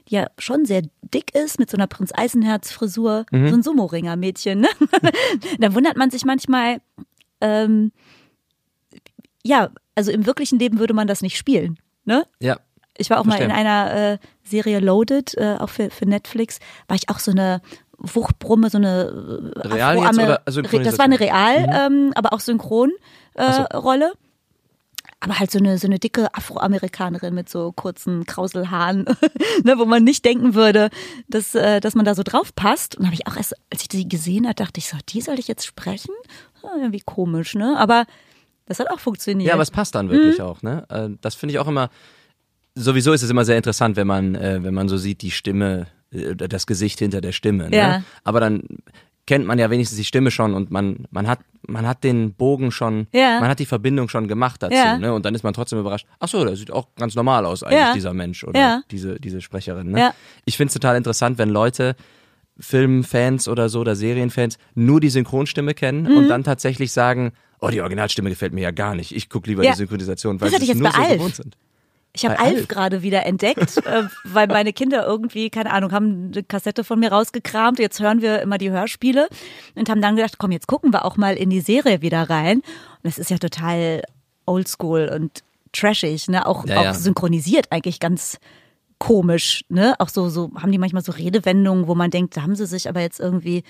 [SPEAKER 2] Die ja schon sehr dick ist, mit so einer Prinz Eisenherz Frisur,
[SPEAKER 1] Mhm.
[SPEAKER 2] so ein Sumo-Ringer-Mädchen. Ne? da wundert man sich manchmal, ähm, ja, also im wirklichen Leben würde man das nicht spielen. Ne?
[SPEAKER 1] Ja.
[SPEAKER 2] Ich war auch mal in einer äh, Serie Loaded, äh, auch für, für Netflix, war ich auch so eine Wuchtbrumme, so eine äh,
[SPEAKER 1] Real jetzt oder
[SPEAKER 2] Re-? Das war eine Real, ähm, aber auch Synchron äh,
[SPEAKER 1] so.
[SPEAKER 2] Rolle. Aber halt so eine, so eine dicke Afroamerikanerin mit so kurzen Krauselhaaren, ne, wo man nicht denken würde, dass, äh, dass man da so drauf passt. Und habe ich auch erst, als ich die gesehen habe, dachte ich so, die soll ich jetzt sprechen? Ah, irgendwie komisch, ne? Aber das hat auch funktioniert.
[SPEAKER 1] Ja, aber es passt dann wirklich auch, ne? Äh, Das finde ich auch immer, sowieso ist es immer sehr interessant, wenn man, äh, wenn man so sieht, die Stimme, äh, das Gesicht hinter der Stimme. Ne?
[SPEAKER 2] Ja.
[SPEAKER 1] Aber dann kennt man ja wenigstens die Stimme schon und man, man hat, man hat den Bogen schon,
[SPEAKER 2] Ja.
[SPEAKER 1] man hat die Verbindung schon gemacht dazu,
[SPEAKER 2] Ja.
[SPEAKER 1] ne? Und dann ist man trotzdem überrascht, ach so, der sieht auch ganz normal aus eigentlich,
[SPEAKER 2] Ja.
[SPEAKER 1] dieser Mensch oder diese, diese Sprecherin, ne? Ich finde es total interessant, wenn Leute Filmfans oder so oder Serienfans nur die Synchronstimme kennen
[SPEAKER 2] Mhm.
[SPEAKER 1] und dann tatsächlich sagen, oh, die Originalstimme gefällt mir ja gar nicht. Ich gucke lieber die Synchronisation, weil sie nur so gewohnt sind.
[SPEAKER 2] Ich habe Alf
[SPEAKER 1] Alf?
[SPEAKER 2] gerade wieder entdeckt, äh, weil meine Kinder irgendwie, keine Ahnung, haben eine Kassette von mir rausgekramt. Jetzt hören wir immer die Hörspiele und haben dann gedacht, komm, jetzt gucken wir auch mal in die Serie wieder rein. Und es ist ja total oldschool und trashig, ne? Auch,
[SPEAKER 1] Ja,
[SPEAKER 2] auch
[SPEAKER 1] ja.
[SPEAKER 2] synchronisiert eigentlich ganz komisch, ne? Auch so, so haben die manchmal so Redewendungen, wo man denkt, da haben sie sich aber jetzt irgendwie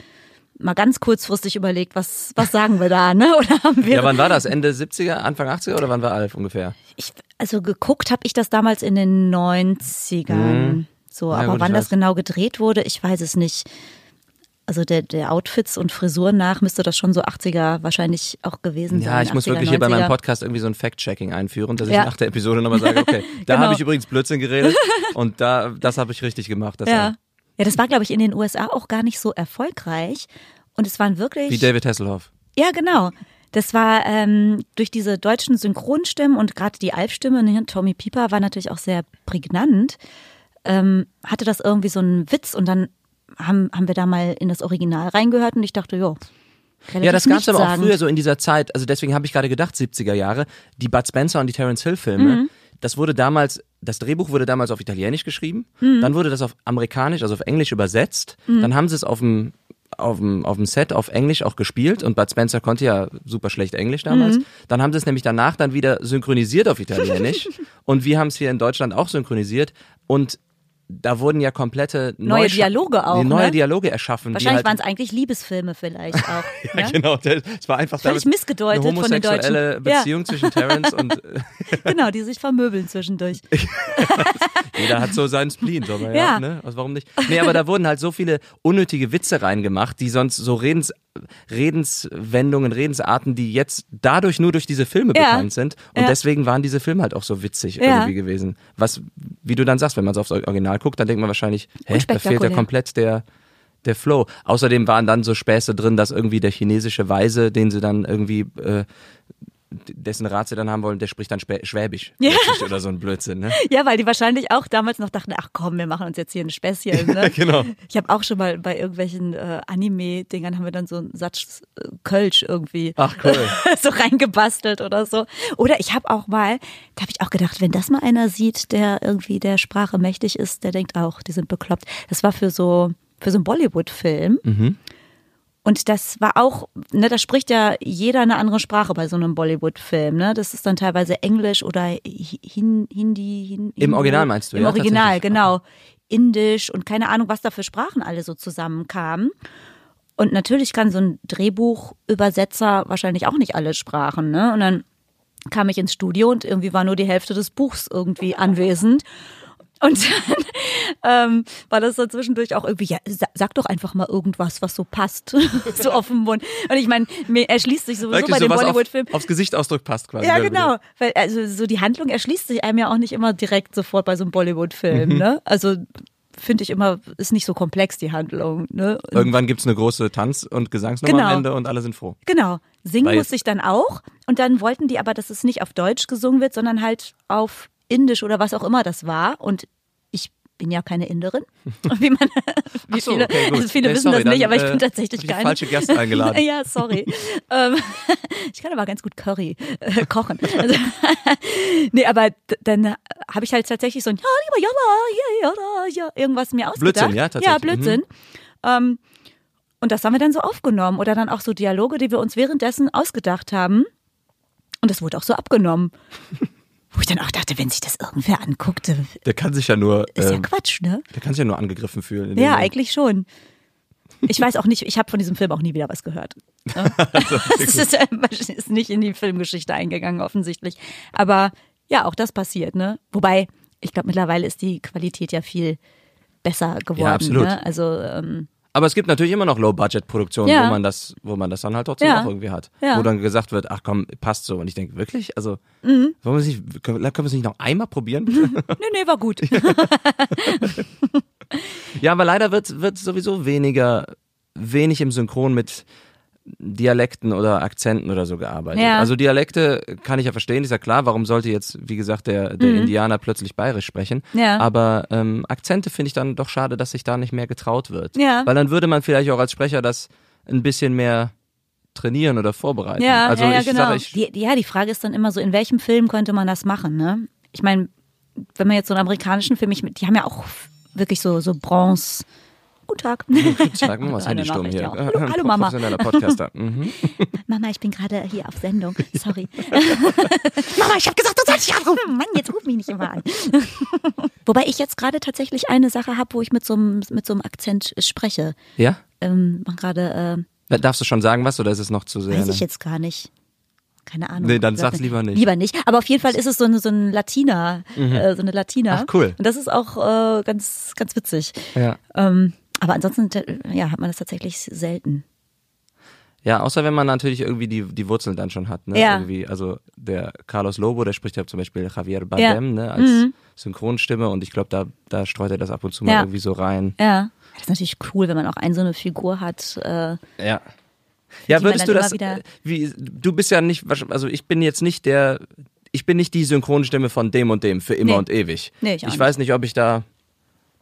[SPEAKER 2] mal ganz kurzfristig überlegt, was, was sagen wir da, ne? Oder haben wir
[SPEAKER 1] Ja, wann war das? Ende 70er, Anfang 80er oder wann war Alf ungefähr?
[SPEAKER 2] ich, also geguckt habe ich das damals in den 90ern. So,
[SPEAKER 1] Na
[SPEAKER 2] aber
[SPEAKER 1] gut,
[SPEAKER 2] wann
[SPEAKER 1] ich
[SPEAKER 2] das genau gedreht wurde, ich weiß es nicht. Also der, der Outfits und Frisuren nach müsste das schon so 80er wahrscheinlich auch gewesen sein.
[SPEAKER 1] Ja, ich muss
[SPEAKER 2] 80er,
[SPEAKER 1] wirklich hier bei meinem
[SPEAKER 2] 90er.
[SPEAKER 1] Podcast irgendwie so ein Fact-Checking einführen, dass ich
[SPEAKER 2] Ja.
[SPEAKER 1] nach der Episode nochmal sage, okay, da
[SPEAKER 2] Genau.
[SPEAKER 1] habe ich übrigens Blödsinn geredet und da, das habe ich richtig gemacht.
[SPEAKER 2] Ja. Ja, das war, glaube ich, in den USA auch gar nicht so erfolgreich. Und es waren wirklich.
[SPEAKER 1] Wie David Hasselhoff.
[SPEAKER 2] Ja, genau. Das war ähm, durch diese deutschen Synchronstimmen und gerade die Alf-Stimme, ne, Tommy Pieper war natürlich auch sehr prägnant, ähm, hatte das irgendwie so einen Witz und dann haben, haben wir da mal in das Original reingehört und ich dachte, jo.
[SPEAKER 1] Ja, das gab's aber auch
[SPEAKER 2] nichtssagend.
[SPEAKER 1] früher so in dieser Zeit, also deswegen habe ich gerade gedacht, 70er Jahre, die Bud Spencer und die Terence Hill Filme,
[SPEAKER 2] Mhm.
[SPEAKER 1] das wurde damals, das Drehbuch wurde damals auf Italienisch geschrieben,
[SPEAKER 2] Mhm.
[SPEAKER 1] dann wurde das auf Amerikanisch, also auf Englisch übersetzt, dann haben sie es auf dem auf dem, auf dem Set auf Englisch auch gespielt und Bud Spencer konnte ja super schlecht Englisch damals.
[SPEAKER 2] Mhm.
[SPEAKER 1] Dann haben sie es nämlich danach dann wieder synchronisiert auf Italienisch und wir haben es hier in Deutschland auch synchronisiert und da wurden ja komplette
[SPEAKER 2] Neue
[SPEAKER 1] Neuscha-
[SPEAKER 2] Dialoge auch,
[SPEAKER 1] neue
[SPEAKER 2] ne?
[SPEAKER 1] Dialoge erschaffen.
[SPEAKER 2] Wahrscheinlich
[SPEAKER 1] halt,
[SPEAKER 2] waren es eigentlich Liebesfilme vielleicht auch.
[SPEAKER 1] ja,
[SPEAKER 2] ne?
[SPEAKER 1] genau. Es war einfach
[SPEAKER 2] Völlig missgedeutet
[SPEAKER 1] eine
[SPEAKER 2] von den
[SPEAKER 1] homosexuelle
[SPEAKER 2] Deutschen. Ja.
[SPEAKER 1] Beziehung zwischen Terence und
[SPEAKER 2] Genau, die sich vermöbeln zwischendurch.
[SPEAKER 1] jeder hat so seinen Spleen, so, ja,
[SPEAKER 2] Ja.
[SPEAKER 1] ne? Also warum nicht? Nee, aber da wurden halt so viele unnötige Witze reingemacht, die sonst so Redens, Redenswendungen, Redensarten, die jetzt dadurch nur durch diese Filme
[SPEAKER 2] Ja.
[SPEAKER 1] bekannt sind. Und
[SPEAKER 2] Ja.
[SPEAKER 1] deswegen waren diese Filme halt auch so witzig
[SPEAKER 2] Ja.
[SPEAKER 1] irgendwie gewesen. Was, wie du dann sagst, wenn man es aufs Original guckt, dann denkt man wahrscheinlich, hä, da fehlt ja komplett der, der Flow. Außerdem waren dann so Späße drin, dass irgendwie der chinesische Weise, den sie dann irgendwie, äh, dessen Rat sie dann haben wollen, der spricht dann Spä Schwäbisch.
[SPEAKER 2] Ja.
[SPEAKER 1] Oder so ein Blödsinn, ne?
[SPEAKER 2] Ja, weil die wahrscheinlich auch damals noch dachten, ach komm, wir machen uns jetzt hier ein Späßchen. Ne?
[SPEAKER 1] genau.
[SPEAKER 2] Ich habe auch schon mal bei irgendwelchen äh, Anime-Dingern haben wir dann so einen Satz äh, Kölsch irgendwie
[SPEAKER 1] Ach, cool.
[SPEAKER 2] so reingebastelt oder so. Oder ich habe auch mal, da habe ich auch gedacht, wenn das mal einer sieht, der irgendwie der Sprache mächtig ist, der denkt auch, die sind bekloppt. Das war für so für so einen Bollywood-Film.
[SPEAKER 1] Mhm.
[SPEAKER 2] Und das war auch, ne, da spricht ja jeder eine andere Sprache bei so einem Bollywood-Film, ne? Das ist dann teilweise Englisch oder Hin, Hindi, Hin,
[SPEAKER 1] Im. Original meinst du,
[SPEAKER 2] Im
[SPEAKER 1] ja,
[SPEAKER 2] Original,
[SPEAKER 1] tatsächlich.
[SPEAKER 2] genau. Indisch und keine Ahnung, was da für Sprachen alle so zusammenkamen. Und natürlich kann so ein Drehbuchübersetzer wahrscheinlich auch nicht alle Sprachen, ne? Und dann kam ich ins Studio und irgendwie war nur die Hälfte des Buchs irgendwie anwesend. Und dann ähm, war das so zwischendurch auch irgendwie, ja, sa- sag doch einfach mal irgendwas, was so passt, so auf den Mund. Und ich meine, mir erschließt sich sowieso
[SPEAKER 1] Wirklich
[SPEAKER 2] bei
[SPEAKER 1] so
[SPEAKER 2] den
[SPEAKER 1] was auf, aufs Gesichtsausdruck passt quasi.
[SPEAKER 2] Ja,
[SPEAKER 1] oder
[SPEAKER 2] genau. Weil also so die Handlung erschließt sich einem ja auch nicht immer direkt sofort bei so einem Bollywood-Film.
[SPEAKER 1] Mhm.
[SPEAKER 2] Ne? Also finde ich immer, ist nicht so komplex die Handlung. Ne?
[SPEAKER 1] Irgendwann gibt's eine große Tanz- und Gesangsnummer
[SPEAKER 2] Genau.
[SPEAKER 1] am Ende und alle sind froh.
[SPEAKER 2] Genau. Singen
[SPEAKER 1] Weil-
[SPEAKER 2] musste ich dann auch. Und dann wollten die aber, dass es nicht auf Deutsch gesungen wird, sondern halt auf Indisch oder was auch immer das war. Und bin ja keine Inderin. Wie man, wie
[SPEAKER 1] so,
[SPEAKER 2] viele,
[SPEAKER 1] okay,
[SPEAKER 2] also viele
[SPEAKER 1] Nee,
[SPEAKER 2] wissen
[SPEAKER 1] sorry,
[SPEAKER 2] das nicht, aber ich
[SPEAKER 1] äh,
[SPEAKER 2] bin tatsächlich
[SPEAKER 1] die
[SPEAKER 2] keine.
[SPEAKER 1] falsche Gäste eingeladen.
[SPEAKER 2] ja, sorry. ähm, ich kann aber ganz gut Curry äh, kochen. Also, nee, aber dann äh, habe ich halt tatsächlich so ein ja, lieber ja, ja, ja, irgendwas mir ausgedacht.
[SPEAKER 1] Blödsinn, ja, tatsächlich.
[SPEAKER 2] Ja, Blödsinn. Ähm, und das haben wir dann so aufgenommen. Oder dann auch so Dialoge, die wir uns währenddessen ausgedacht haben. Und das wurde auch so abgenommen. Wo ich dann auch dachte, wenn sich das irgendwer anguckt,
[SPEAKER 1] Der kann sich ja nur,
[SPEAKER 2] ist ja
[SPEAKER 1] ähm,
[SPEAKER 2] Quatsch, ne?
[SPEAKER 1] der kann sich ja nur angegriffen fühlen.
[SPEAKER 2] Ja, eigentlich schon. Ich weiß auch nicht, ich habe von diesem Film auch nie wieder was gehört. Ne? Es ist, ist nicht in die Filmgeschichte eingegangen, offensichtlich. Aber ja, auch das passiert, ne? Wobei, ich glaube, mittlerweile ist die Qualität ja viel besser geworden.
[SPEAKER 1] absolut.
[SPEAKER 2] Ne? Also, ähm,
[SPEAKER 1] Aber es gibt natürlich immer noch Low-Budget-Produktionen,
[SPEAKER 2] Ja.
[SPEAKER 1] wo man das, wo man das dann halt trotzdem
[SPEAKER 2] Ja.
[SPEAKER 1] auch irgendwie hat.
[SPEAKER 2] Ja.
[SPEAKER 1] Wo dann gesagt wird, ach komm, passt so. Und ich denke, wirklich? Also,
[SPEAKER 2] Mhm.
[SPEAKER 1] wollen wir nicht, können, können wir es nicht noch einmal probieren?
[SPEAKER 2] nee, nee, war gut.
[SPEAKER 1] ja, aber leider wird, wird sowieso weniger, wenig im Synchron mit Dialekten oder Akzenten oder so gearbeitet.
[SPEAKER 2] Ja.
[SPEAKER 1] Also Dialekte kann ich ja verstehen, ist ja klar, warum sollte jetzt, wie gesagt, der, der Indianer plötzlich bayerisch sprechen.
[SPEAKER 2] Mhm. Ja.
[SPEAKER 1] Aber ähm, Akzente finde ich dann doch schade, dass sich da nicht mehr getraut wird.
[SPEAKER 2] Ja.
[SPEAKER 1] Weil dann würde man vielleicht auch als Sprecher das ein bisschen mehr trainieren oder vorbereiten.
[SPEAKER 2] Ja,
[SPEAKER 1] also
[SPEAKER 2] ja, ja
[SPEAKER 1] ich
[SPEAKER 2] genau.
[SPEAKER 1] sage, ich,
[SPEAKER 2] die, ja, die Frage ist dann immer so, in welchem Film könnte man das machen, ne? Ich meine, wenn man jetzt so einen amerikanischen Film, ich, die haben ja auch wirklich so, so Bronze. Guten Tag.
[SPEAKER 1] sag mal was
[SPEAKER 2] Eine
[SPEAKER 1] Handy stumm hier.
[SPEAKER 2] Hallo, hallo, Mama.
[SPEAKER 1] Professioneller Podcaster. Mhm.
[SPEAKER 2] Mama, ich bin gerade hier auf Sendung. Sorry. Mama, ich habe gesagt, du sollst dich anrufen. Mann, jetzt ruf mich nicht immer an. Wobei ich jetzt gerade tatsächlich eine Sache habe, wo ich mit so einem mit so einem Akzent spreche.
[SPEAKER 1] Ja?
[SPEAKER 2] Ähm, mach gerade, äh,
[SPEAKER 1] Darfst du schon sagen was oder ist es noch zu sehr?
[SPEAKER 2] weiß
[SPEAKER 1] ne?
[SPEAKER 2] ich jetzt gar nicht. Keine Ahnung.
[SPEAKER 1] Nee, dann sag's lieber nicht.
[SPEAKER 2] Lieber nicht. Aber auf jeden Fall ist es so eine, so ein Latina, äh, so eine Latina.
[SPEAKER 1] Ach, cool.
[SPEAKER 2] Und das ist auch äh, ganz, ganz witzig.
[SPEAKER 1] Ja.
[SPEAKER 2] Ähm, aber ansonsten, äh, ja, hat man das tatsächlich selten.
[SPEAKER 1] Ja, außer wenn man natürlich irgendwie die, die Wurzeln dann schon hat. Ne?
[SPEAKER 2] Ja.
[SPEAKER 1] Irgendwie, also der Carlos Lobo, der spricht ja zum Beispiel Javier Bardem ne, als Synchronstimme und ich glaube, da, da streut er das ab und zu mal
[SPEAKER 2] Mhm. Ja.
[SPEAKER 1] irgendwie so rein.
[SPEAKER 2] Ja. Das ist natürlich cool, wenn man auch eine so eine Figur hat. Äh,
[SPEAKER 1] Ja. Ja, würdest du das, wie, du bist ja nicht, also ich bin jetzt nicht der, ich bin nicht die Synchronstimme von dem und dem für immer
[SPEAKER 2] Nee.
[SPEAKER 1] und ewig.
[SPEAKER 2] Nee, ich auch
[SPEAKER 1] ich weiß nicht, ob ich da,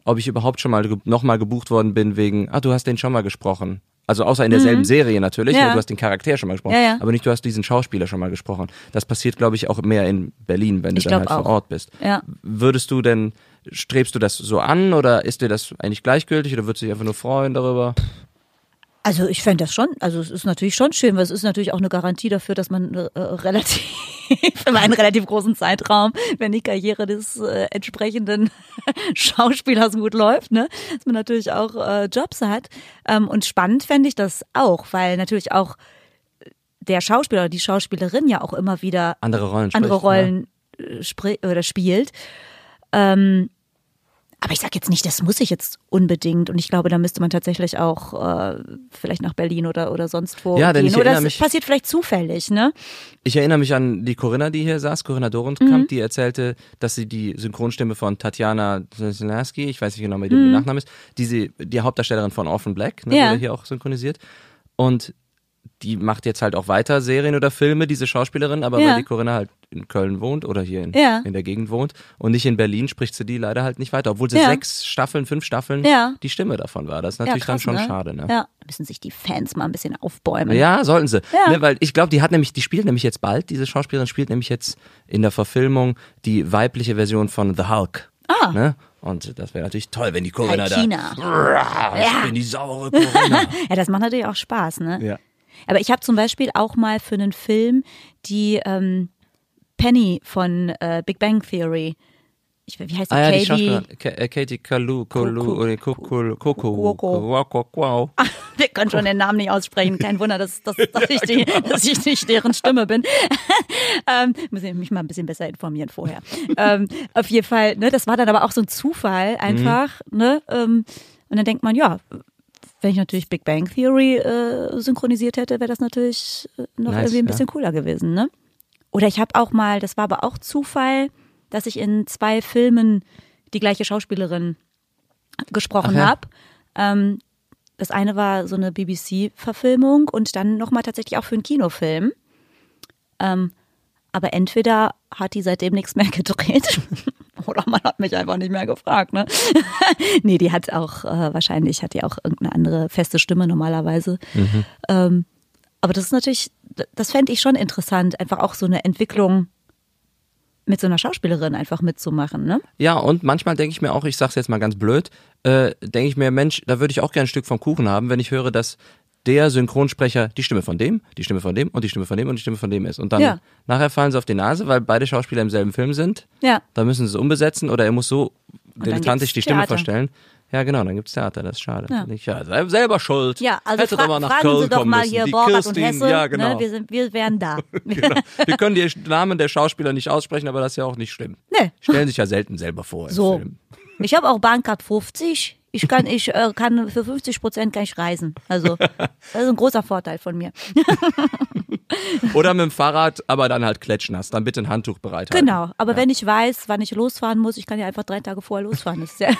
[SPEAKER 1] ob ich überhaupt schon mal ge- nochmal gebucht worden bin wegen, ah, du hast den schon mal gesprochen. Also außer in derselben Serie natürlich,
[SPEAKER 2] Mhm. Ja.
[SPEAKER 1] weil du hast den Charakter schon mal gesprochen,
[SPEAKER 2] Ja, ja.
[SPEAKER 1] aber nicht du hast diesen Schauspieler schon mal gesprochen. Das passiert, glaube ich, auch mehr in Berlin, wenn
[SPEAKER 2] Ich
[SPEAKER 1] du dann
[SPEAKER 2] glaub
[SPEAKER 1] halt vor
[SPEAKER 2] auch.
[SPEAKER 1] Ort bist. Würdest du denn, strebst du das so an oder ist dir das eigentlich gleichgültig oder würdest du dich einfach nur freuen darüber?
[SPEAKER 2] Also ich fände das schon, also es ist natürlich schon schön, weil es ist natürlich auch eine Garantie dafür, dass man äh, relativ, über einen relativ großen Zeitraum, wenn die Karriere des äh, entsprechenden Schauspielers gut läuft, ne, dass man natürlich auch äh, Jobs hat. Ähm, und spannend fände ich das auch, weil natürlich auch der Schauspieler oder die Schauspielerin ja auch immer wieder
[SPEAKER 1] Andere Rollen
[SPEAKER 2] andere
[SPEAKER 1] spricht, ne?
[SPEAKER 2] Rollen äh, spri- oder spielt. Ähm, aber ich sage jetzt nicht, das muss ich jetzt unbedingt. Und ich glaube, da müsste man tatsächlich auch äh, vielleicht nach Berlin oder, oder sonst wo
[SPEAKER 1] Ja, denn
[SPEAKER 2] gehen.
[SPEAKER 1] ich
[SPEAKER 2] Oder
[SPEAKER 1] mich-
[SPEAKER 2] passiert vielleicht zufällig, ne?
[SPEAKER 1] Ich erinnere mich an die Corinna, die hier saß, Corinna Dorenkamp, die erzählte, dass sie die Synchronstimme von Tatjana Zelensky, ich weiß nicht genau, wie der Nachname ist, die, sie, die Hauptdarstellerin von Orphan Black, ne,
[SPEAKER 2] Ja.
[SPEAKER 1] hier auch synchronisiert. Und die macht jetzt halt auch weiter Serien oder Filme, diese Schauspielerin, aber
[SPEAKER 2] Ja.
[SPEAKER 1] weil die Corinna halt in Köln wohnt oder hier in,
[SPEAKER 2] Ja.
[SPEAKER 1] in der Gegend wohnt und nicht in Berlin, spricht sie die leider halt nicht weiter, obwohl sie
[SPEAKER 2] Ja.
[SPEAKER 1] sechs Staffeln, fünf Staffeln
[SPEAKER 2] Ja.
[SPEAKER 1] die Stimme davon war. Das ist natürlich
[SPEAKER 2] krass,
[SPEAKER 1] dann schon
[SPEAKER 2] ne?
[SPEAKER 1] schade, ne?
[SPEAKER 2] Ja, müssen sich die Fans mal ein bisschen aufbäumen.
[SPEAKER 1] Ja, sollten sie. Ne, weil ich glaube, die hat nämlich, die spielt nämlich jetzt bald, diese Schauspielerin spielt nämlich jetzt in der Verfilmung die weibliche Version von The Hulk.
[SPEAKER 2] Ah.
[SPEAKER 1] Ne? Und das wäre natürlich toll, wenn die Corinna
[SPEAKER 2] China.
[SPEAKER 1] da. Ich
[SPEAKER 2] Ja.
[SPEAKER 1] bin die saure Corinna.
[SPEAKER 2] Ja, das macht natürlich auch Spaß, ne?
[SPEAKER 1] ja.
[SPEAKER 2] Aber ich habe zum Beispiel auch mal für einen Film die ähm, Penny von äh, Big Bang Theory. Ich, wie heißt die?
[SPEAKER 1] Ah ja, die
[SPEAKER 2] Katie?
[SPEAKER 1] Ka- äh, Katie Kalu, Kalu, oder Coco. Coco,
[SPEAKER 2] Coco. Wir können schon den Namen nicht aussprechen. Kein Wunder, dass, dass, dass, ich, die, dass ich nicht deren Stimme bin. ähm, muss ich mich mal ein bisschen besser informieren vorher. ähm, auf jeden Fall, ne, das war dann aber auch so ein Zufall einfach. Ne, ähm, und dann denkt man, ja, wenn ich natürlich Big Bang Theory äh, synchronisiert hätte, wäre das natürlich äh, noch
[SPEAKER 1] Nice,
[SPEAKER 2] irgendwie ein
[SPEAKER 1] ja.
[SPEAKER 2] bisschen cooler gewesen. Ne? Oder ich habe auch mal, das war aber auch Zufall, dass ich in zwei Filmen die gleiche Schauspielerin gesprochen
[SPEAKER 1] ja.
[SPEAKER 2] habe. Ähm, das eine war so eine BBC-Verfilmung und dann nochmal tatsächlich auch für einen Kinofilm. Ähm, aber entweder hat die seitdem nichts mehr gedreht Oder man hat mich einfach nicht mehr gefragt, ne? nee, die hat auch, äh, wahrscheinlich hat die auch irgendeine andere feste Stimme normalerweise.
[SPEAKER 1] Mhm.
[SPEAKER 2] Ähm, aber das ist natürlich, das fände ich schon interessant, einfach auch so eine Entwicklung mit so einer Schauspielerin einfach mitzumachen, ne?
[SPEAKER 1] Ja, und manchmal denke ich mir auch, ich sag's jetzt mal ganz blöd, äh, denke ich mir, Mensch, da würde ich auch gerne ein Stück vom Kuchen haben, wenn ich höre, dass der Synchronsprecher die Stimme von dem, die Stimme von dem und die Stimme von dem und die Stimme von dem ist. Und dann
[SPEAKER 2] Ja.
[SPEAKER 1] nachher fallen sie auf die Nase, weil beide Schauspieler im selben Film sind.
[SPEAKER 2] Ja.
[SPEAKER 1] Da müssen sie es umbesetzen oder er muss so dilettantisch die Stimme
[SPEAKER 2] Theater.
[SPEAKER 1] verstellen. Ja, genau, dann gibt's Theater, das ist schade.
[SPEAKER 2] Ja.
[SPEAKER 1] Ich, ja, sel- selber schuld.
[SPEAKER 2] Ja, also
[SPEAKER 1] Hätte
[SPEAKER 2] fra
[SPEAKER 1] doch mal nach
[SPEAKER 2] fragen
[SPEAKER 1] Köln
[SPEAKER 2] Sie doch mal hier Borgert und Hesse,
[SPEAKER 1] ja, genau.
[SPEAKER 2] ne? wir, sind, wir wären da.
[SPEAKER 1] genau. Wir können die Namen der Schauspieler nicht aussprechen, aber das ist ja auch nicht schlimm.
[SPEAKER 2] Nee.
[SPEAKER 1] Stellen sich ja selten selber vor im
[SPEAKER 2] So.
[SPEAKER 1] Film.
[SPEAKER 2] Ich habe auch Bahncard 50. Ich kann, ich äh, kann für 50 Prozent kann ich reisen. Also das ist ein großer Vorteil von mir.
[SPEAKER 1] Oder mit dem Fahrrad, aber dann halt klatschnass. Dann bitte ein Handtuch bereithalten.
[SPEAKER 2] Genau. Aber wenn ich weiß, wann ich losfahren muss, ich kann ja einfach drei Tage vorher losfahren. Das ist ja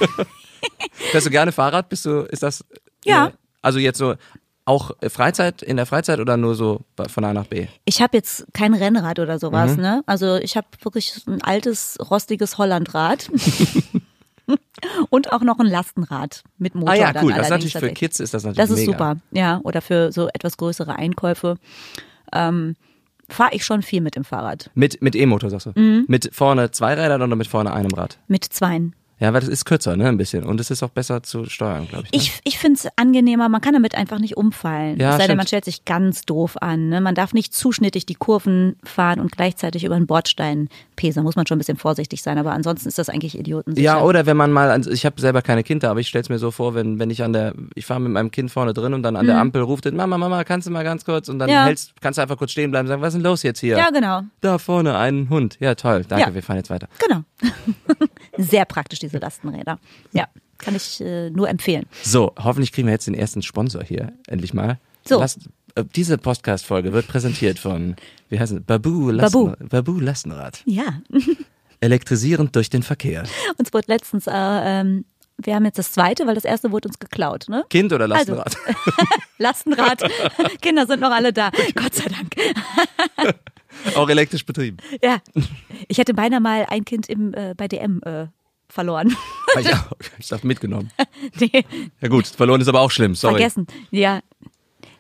[SPEAKER 1] Fährst du gerne Fahrrad? Bist du, ist das?
[SPEAKER 2] Ja.
[SPEAKER 1] äh, Also jetzt so auch Freizeit, in der Freizeit oder nur so von A nach B?
[SPEAKER 2] Ich habe jetzt kein Rennrad oder
[SPEAKER 1] Mhm.
[SPEAKER 2] sowas, ne? Also ich habe wirklich ein altes, rostiges Hollandrad. Und auch noch ein Lastenrad mit Motor.
[SPEAKER 1] Ah ja, cool. Das ist natürlich für. Kids ist das natürlich
[SPEAKER 2] Das ist
[SPEAKER 1] mega.
[SPEAKER 2] super, ja. Oder für so etwas größere Einkäufe. Ähm, Fahre ich schon viel mit dem Fahrrad.
[SPEAKER 1] Mit, mit E-Motor, sagst du?
[SPEAKER 2] Mhm.
[SPEAKER 1] Mit vorne zwei Rädern oder mit vorne einem Rad?
[SPEAKER 2] Mit zweien.
[SPEAKER 1] Ja, weil das ist kürzer, ne, ein bisschen. Und es ist auch besser zu steuern, glaube ich. Ne?
[SPEAKER 2] Ich, ich finde es angenehmer, man kann damit einfach nicht umfallen.
[SPEAKER 1] Ja,
[SPEAKER 2] es sei denn, man stellt sich ganz doof an. Ne? Man darf nicht zuschnittig die Kurven fahren und gleichzeitig über einen Bordstein pesen. Da muss man schon ein bisschen vorsichtig sein, aber ansonsten ist das eigentlich idiotensicher.
[SPEAKER 1] Ja, oder wenn man mal, an- ich habe selber keine Kinder, aber ich stell's mir so vor, wenn, wenn ich an der, ich fahre mit meinem Kind vorne drin und dann an der Ampel ruft es, Mama, Mama, kannst du mal ganz kurz und dann
[SPEAKER 2] Mhm. Ja.
[SPEAKER 1] hältst, kannst du einfach kurz stehen bleiben und sagen, was ist denn los jetzt hier?
[SPEAKER 2] Ja, genau.
[SPEAKER 1] Da vorne ein Hund. Ja, toll, danke,
[SPEAKER 2] Ja.
[SPEAKER 1] wir fahren jetzt weiter.
[SPEAKER 2] Genau. Sehr praktisch, diese Lastenräder. Ja, kann ich äh, nur empfehlen.
[SPEAKER 1] So, hoffentlich kriegen wir jetzt den ersten Sponsor hier, endlich mal.
[SPEAKER 2] So.
[SPEAKER 1] Last, diese Podcast-Folge wird präsentiert von, wie heißt es, Babu, Lasten, Babu Lastenrad.
[SPEAKER 2] Ja.
[SPEAKER 1] Elektrisierend durch den Verkehr.
[SPEAKER 2] Uns wurde letztens, äh, ähm, wir haben jetzt das zweite, weil das erste wurde uns geklaut, ne?
[SPEAKER 1] Kind oder
[SPEAKER 2] Also-
[SPEAKER 1] Lastenrad?
[SPEAKER 2] Lastenrad. Kinder sind noch alle da. Gott sei Dank.
[SPEAKER 1] Auch elektrisch betrieben.
[SPEAKER 2] Ja. Ich hätte beinahe mal ein Kind im, äh, bei DM äh, verloren.
[SPEAKER 1] Ah, ja, ich dachte mitgenommen.
[SPEAKER 2] nee,
[SPEAKER 1] Ja gut, verloren ist aber auch schlimm, sorry.
[SPEAKER 2] vergessen. Ja.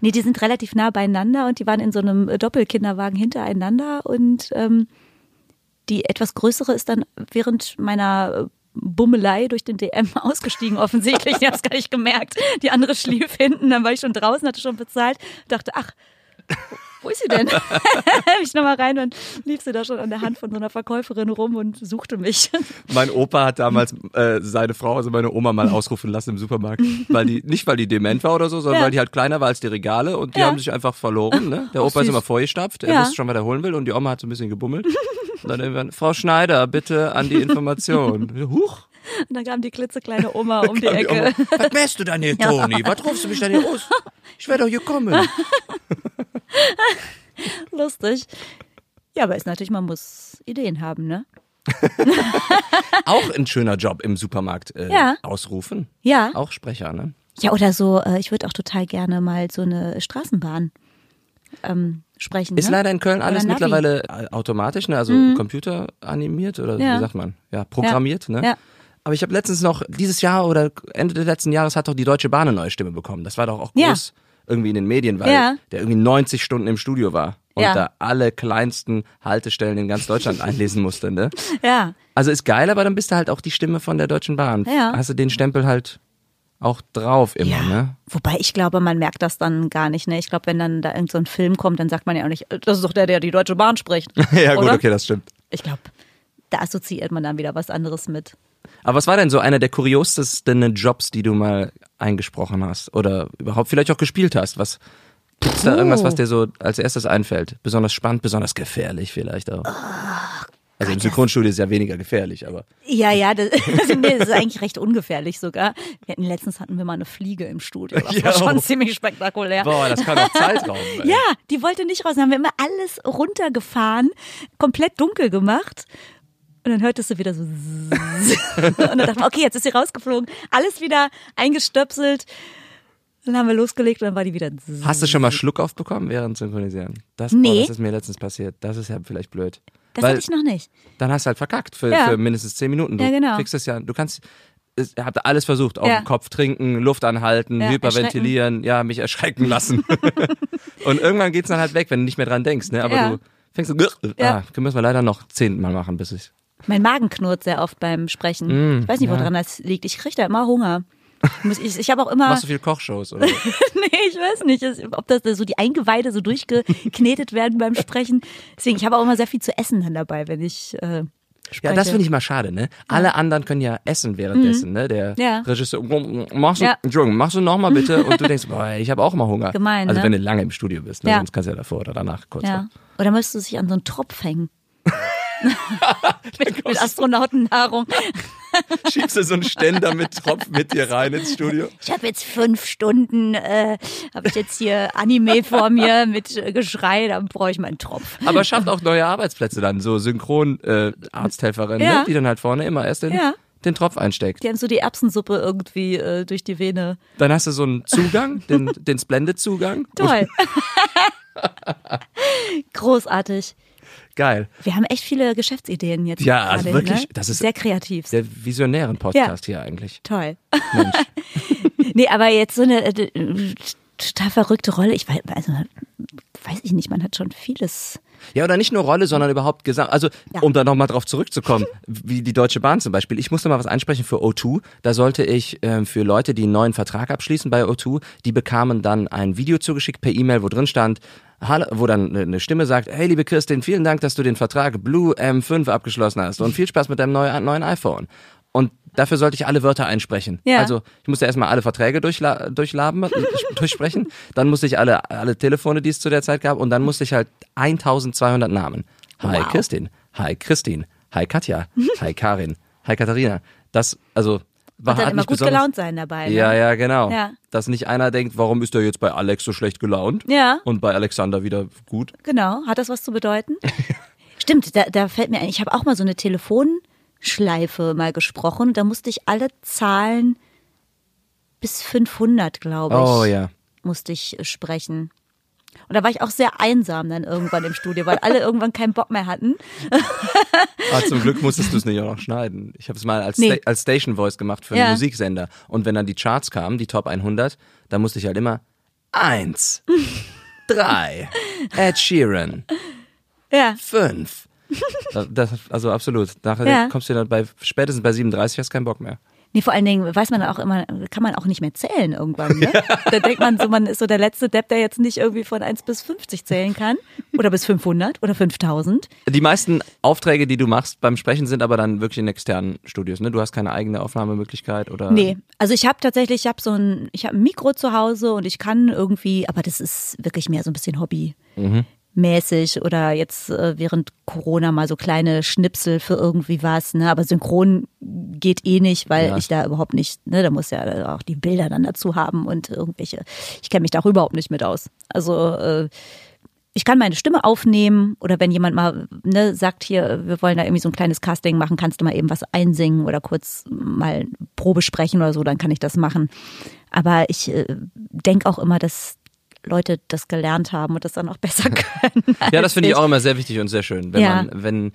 [SPEAKER 2] Nee, die sind relativ nah beieinander und die waren in so einem äh, Doppelkinderwagen hintereinander und ähm, die etwas größere ist dann während meiner äh, Bummelei durch den DM ausgestiegen offensichtlich. Ich habe es gar nicht gemerkt. Die andere schlief hinten, dann war ich schon draußen, hatte schon bezahlt, dachte, ach, wo ist sie denn? Ich nochmal rein und lief sie da schon an der Hand von so einer Verkäuferin rum und suchte mich.
[SPEAKER 1] Mein Opa hat damals äh, seine Frau, also meine Oma, mal ausrufen lassen im Supermarkt. Weil die, nicht weil die dement war oder so, sondern
[SPEAKER 2] Ja.
[SPEAKER 1] weil die halt kleiner war als die Regale und die
[SPEAKER 2] Ja.
[SPEAKER 1] haben sich einfach verloren. Ne? Der Opa ist
[SPEAKER 2] süß.
[SPEAKER 1] immer vorgestapft, er
[SPEAKER 2] Ja.
[SPEAKER 1] wusste schon, was er holen will und die Oma hat so ein bisschen gebummelt. Und dann irgendwann, Frau Schneider, bitte an die Information. Huch.
[SPEAKER 2] Und dann kam die klitzekleine Oma um die
[SPEAKER 1] die
[SPEAKER 2] Ecke.
[SPEAKER 1] Oma, Was machst du denn hier, Toni? Was rufst du mich denn hier aus? Ich werde doch hier kommen.
[SPEAKER 2] Lustig. Ja, aber ist natürlich, man muss Ideen haben, ne?
[SPEAKER 1] Auch ein schöner Job im Supermarkt äh,
[SPEAKER 2] Ja.
[SPEAKER 1] ausrufen.
[SPEAKER 2] Ja.
[SPEAKER 1] Auch Sprecher, ne?
[SPEAKER 2] Ja, oder so, äh, ich würde auch total gerne mal so eine Straßenbahn ähm, sprechen.
[SPEAKER 1] Ist
[SPEAKER 2] ne?
[SPEAKER 1] leider in Köln alles.
[SPEAKER 2] Mhm.
[SPEAKER 1] mittlerweile äh, automatisch, ne? also computeranimiert oder
[SPEAKER 2] Ja.
[SPEAKER 1] wie sagt man? Ja, programmiert. Ne?
[SPEAKER 2] Ja.
[SPEAKER 1] Aber ich habe letztens noch, dieses Jahr oder Ende des letzten Jahres hat doch die Deutsche Bahn eine neue Stimme bekommen. Das war doch auch
[SPEAKER 2] Ja.
[SPEAKER 1] groß irgendwie in den Medien, weil
[SPEAKER 2] Ja.
[SPEAKER 1] der irgendwie 90 Stunden im Studio war und
[SPEAKER 2] Ja.
[SPEAKER 1] da alle kleinsten Haltestellen in ganz Deutschland einlesen musste. Ne?
[SPEAKER 2] Ja,
[SPEAKER 1] Also ist geil, aber dann bist du halt auch die Stimme von der Deutschen Bahn.
[SPEAKER 2] Ja.
[SPEAKER 1] Hast du den Stempel halt auch drauf immer,
[SPEAKER 2] ja.
[SPEAKER 1] ne?
[SPEAKER 2] Wobei ich glaube, man merkt das dann gar nicht. Ne? Ich glaube, wenn dann da irgend so ein Film kommt, dann sagt man ja auch nicht, das ist doch der, der die Deutsche Bahn spricht.
[SPEAKER 1] ja, gut,
[SPEAKER 2] Oder?
[SPEAKER 1] okay, das stimmt.
[SPEAKER 2] Ich glaube, da assoziiert man dann wieder was anderes mit.
[SPEAKER 1] Aber was war denn so einer der kuriosesten Jobs, die du mal eingesprochen hast? Oder überhaupt vielleicht auch gespielt hast? Was gibt's da irgendwas, was dir so als erstes einfällt? Besonders spannend, besonders gefährlich vielleicht auch. also im Synchronstudio ist ja weniger gefährlich, aber.
[SPEAKER 2] Ja, ja, das, also, nee, das ist eigentlich recht ungefährlich sogar. Wir hatten, letztens hatten wir mal eine Fliege im Studio. Das war
[SPEAKER 1] Ja.
[SPEAKER 2] schon ziemlich spektakulär.
[SPEAKER 1] Boah, das kann auch Zeitraum. ey.
[SPEAKER 2] Ja, die wollte nicht raus. Dann haben wir immer alles runtergefahren, komplett dunkel gemacht. Und dann hörtest du wieder so. Und dann dachten wir, okay, jetzt ist sie rausgeflogen. Alles wieder eingestöpselt. Dann haben wir losgelegt und dann war die wieder.
[SPEAKER 1] Hast du schon mal Schluck aufbekommen während Synchronisieren? Das,
[SPEAKER 2] Nee.
[SPEAKER 1] boah, das ist mir letztens passiert. Das ist ja vielleicht blöd.
[SPEAKER 2] Das
[SPEAKER 1] Weil
[SPEAKER 2] hatte ich noch nicht.
[SPEAKER 1] Dann hast du halt verkackt für,
[SPEAKER 2] Ja.
[SPEAKER 1] für mindestens zehn Minuten. Du
[SPEAKER 2] Ja, genau.
[SPEAKER 1] kriegst es ja, du kannst, es- ihr habt alles versucht, auf
[SPEAKER 2] Ja.
[SPEAKER 1] den Kopf trinken, Luft anhalten,
[SPEAKER 2] Ja,
[SPEAKER 1] hyperventilieren, ja, mich erschrecken lassen. Und irgendwann geht's dann halt weg, wenn du nicht mehr dran denkst, ne? Aber du fängst so,
[SPEAKER 2] Ja.
[SPEAKER 1] ah, müssen wir leider noch zehnmal machen, bis ich.
[SPEAKER 2] Mein Magen knurrt sehr oft beim Sprechen.
[SPEAKER 1] Mm,
[SPEAKER 2] ich weiß nicht,
[SPEAKER 1] ja.
[SPEAKER 2] woran das liegt. Ich kriege da immer Hunger. Ich, ich, habe auch immer.
[SPEAKER 1] Machst du viel Kochshows, oder?
[SPEAKER 2] nee, ich weiß nicht, ob das so die Eingeweide so durchgeknetet werden beim Sprechen. Deswegen, ich habe auch immer sehr viel zu essen dann dabei, wenn ich äh, spreche.
[SPEAKER 1] Ja, das finde ich mal schade, ne? Alle anderen können ja essen währenddessen, ne? Der
[SPEAKER 2] Mhm. Ja.
[SPEAKER 1] Regisseur, machst du,
[SPEAKER 2] Ja.
[SPEAKER 1] Entschuldigung, machst du nochmal bitte? Und du denkst, boah, ich habe auch mal Hunger.
[SPEAKER 2] Gemein,
[SPEAKER 1] also
[SPEAKER 2] ne?
[SPEAKER 1] wenn du lange im Studio bist, ne?
[SPEAKER 2] Ja.
[SPEAKER 1] Sonst kannst du ja davor oder danach kurz.
[SPEAKER 2] Ja. Oder müsstest du sich an so einen Tropf hängen? Mit, mit Astronautennahrung.
[SPEAKER 1] Schiebst du so einen Ständer mit Tropf mit dir rein ins Studio?
[SPEAKER 2] Ich habe jetzt fünf Stunden, äh, habe ich jetzt hier Anime vor mir mit äh, Geschrei, dann brauche ich meinen Tropf.
[SPEAKER 1] Aber schafft auch neue Arbeitsplätze dann, so Synchron-Arzthelferinnen, äh, Arzthelferinnen,
[SPEAKER 2] Ja.
[SPEAKER 1] ne? die dann halt vorne immer erst den,
[SPEAKER 2] Ja.
[SPEAKER 1] den Tropf einsteckt.
[SPEAKER 2] Die haben so die Erbsensuppe irgendwie äh, durch die Vene.
[SPEAKER 1] Dann hast du so einen Zugang, den, den Splendid-Zugang.
[SPEAKER 2] Toll. Großartig.
[SPEAKER 1] Geil.
[SPEAKER 2] Wir haben echt viele Geschäftsideen jetzt.
[SPEAKER 1] Ja, also
[SPEAKER 2] gerade,
[SPEAKER 1] wirklich,
[SPEAKER 2] Ne?
[SPEAKER 1] das ist-
[SPEAKER 2] sehr kreativ.
[SPEAKER 1] Der visionären Podcast hier eigentlich.
[SPEAKER 2] Toll.
[SPEAKER 1] Mensch.
[SPEAKER 2] Nee, aber jetzt so eine äh, total verrückte Rolle. Ich weiß, also, weiß ich nicht, man hat schon vieles.
[SPEAKER 1] Ja, oder nicht nur Rolle, sondern überhaupt Gesang. Also,
[SPEAKER 2] Ja.
[SPEAKER 1] um da nochmal drauf zurückzukommen, wie die Deutsche Bahn zum Beispiel. Ich musste mal was einsprechen für O2. Da sollte ich ähm, für Leute, die einen neuen Vertrag abschließen bei O2, die bekamen dann ein Video zugeschickt per E-Mail, wo drin stand, Hallo, wo dann eine Stimme sagt, hey liebe Christin, vielen Dank, dass du den Vertrag Blue M5 abgeschlossen hast und viel Spaß mit deinem neuen, neuen iPhone. Dafür sollte ich alle Wörter einsprechen.
[SPEAKER 2] Ja.
[SPEAKER 1] Also ich musste erstmal alle Verträge durchla durchlaben, durchsprechen, dann musste ich alle, alle Telefone, die es zu der Zeit gab, und dann musste ich halt 1200 Namen. Hi
[SPEAKER 2] Wow.
[SPEAKER 1] Christin, hi Christine, hi Katja, hi Karin, hi Katharina. Das, also, war
[SPEAKER 2] Und dann
[SPEAKER 1] hat
[SPEAKER 2] immer gut gelaunt sein dabei. Ne?
[SPEAKER 1] Ja, ja, genau.
[SPEAKER 2] Ja.
[SPEAKER 1] Dass nicht einer denkt, warum ist der jetzt bei Alex so schlecht gelaunt?
[SPEAKER 2] Ja.
[SPEAKER 1] Und bei Alexander wieder gut.
[SPEAKER 2] Genau. Hat das was zu bedeuten? Stimmt, da, da fällt mir ein, ich habe auch mal so eine Telefonschleife mal gesprochen. Da musste ich alle Zahlen bis 500, glaube ich,
[SPEAKER 1] Oh ja.
[SPEAKER 2] musste ich äh, sprechen. Und da war ich auch sehr einsam dann irgendwann im Studio, weil alle irgendwann keinen Bock mehr hatten.
[SPEAKER 1] Aber zum Glück musstest du es nicht auch noch schneiden. Ich habe es mal als,
[SPEAKER 2] Nee.
[SPEAKER 1] Sta als Station Voice gemacht für
[SPEAKER 2] Ja.
[SPEAKER 1] einen Musiksender. Und wenn dann die Charts kamen, die Top 100, dann musste ich halt immer eins, drei, Ed Sheeran,
[SPEAKER 2] Ja.
[SPEAKER 1] fünf. Das, also absolut. Nachher
[SPEAKER 2] Ja.
[SPEAKER 1] kommst du dann bei spätestens bei 37 hast keinen Bock mehr.
[SPEAKER 2] Nee, vor allen Dingen weiß man auch immer, kann man auch nicht mehr zählen irgendwann. Ne? Da denkt man so, man ist so der letzte Depp, der jetzt nicht irgendwie von 1 bis 50 zählen kann. Oder bis 500 oder 5000.
[SPEAKER 1] Die meisten Aufträge, die du machst beim Sprechen, sind aber dann wirklich in externen Studios. Ne? Du hast keine eigene Aufnahmemöglichkeit oder?
[SPEAKER 2] Nee, also ich habe tatsächlich, ich habe so ein, ich habe ein Mikro zu Hause und ich kann irgendwie, aber das ist wirklich mehr so ein bisschen Hobby. Mäßig oder jetzt äh, während Corona mal so kleine Schnipsel für irgendwie was, ne? Aber synchron geht eh nicht, weil
[SPEAKER 1] Ja.
[SPEAKER 2] ich da überhaupt nicht, ne, da muss ja auch die Bilder dann dazu haben und irgendwelche, ich kenne mich da auch überhaupt nicht mit aus. Also äh, ich kann meine Stimme aufnehmen oder wenn jemand mal ne, sagt hier, wir wollen da irgendwie so ein kleines Casting machen, kannst du mal eben was einsingen oder kurz mal Probe sprechen oder so, dann kann ich das machen. Aber ich äh, denke auch immer, dass Leute das gelernt haben und das dann auch besser können.
[SPEAKER 1] Ja, das finde ich auch immer sehr wichtig und sehr schön, wenn
[SPEAKER 2] Ja.
[SPEAKER 1] man, wenn,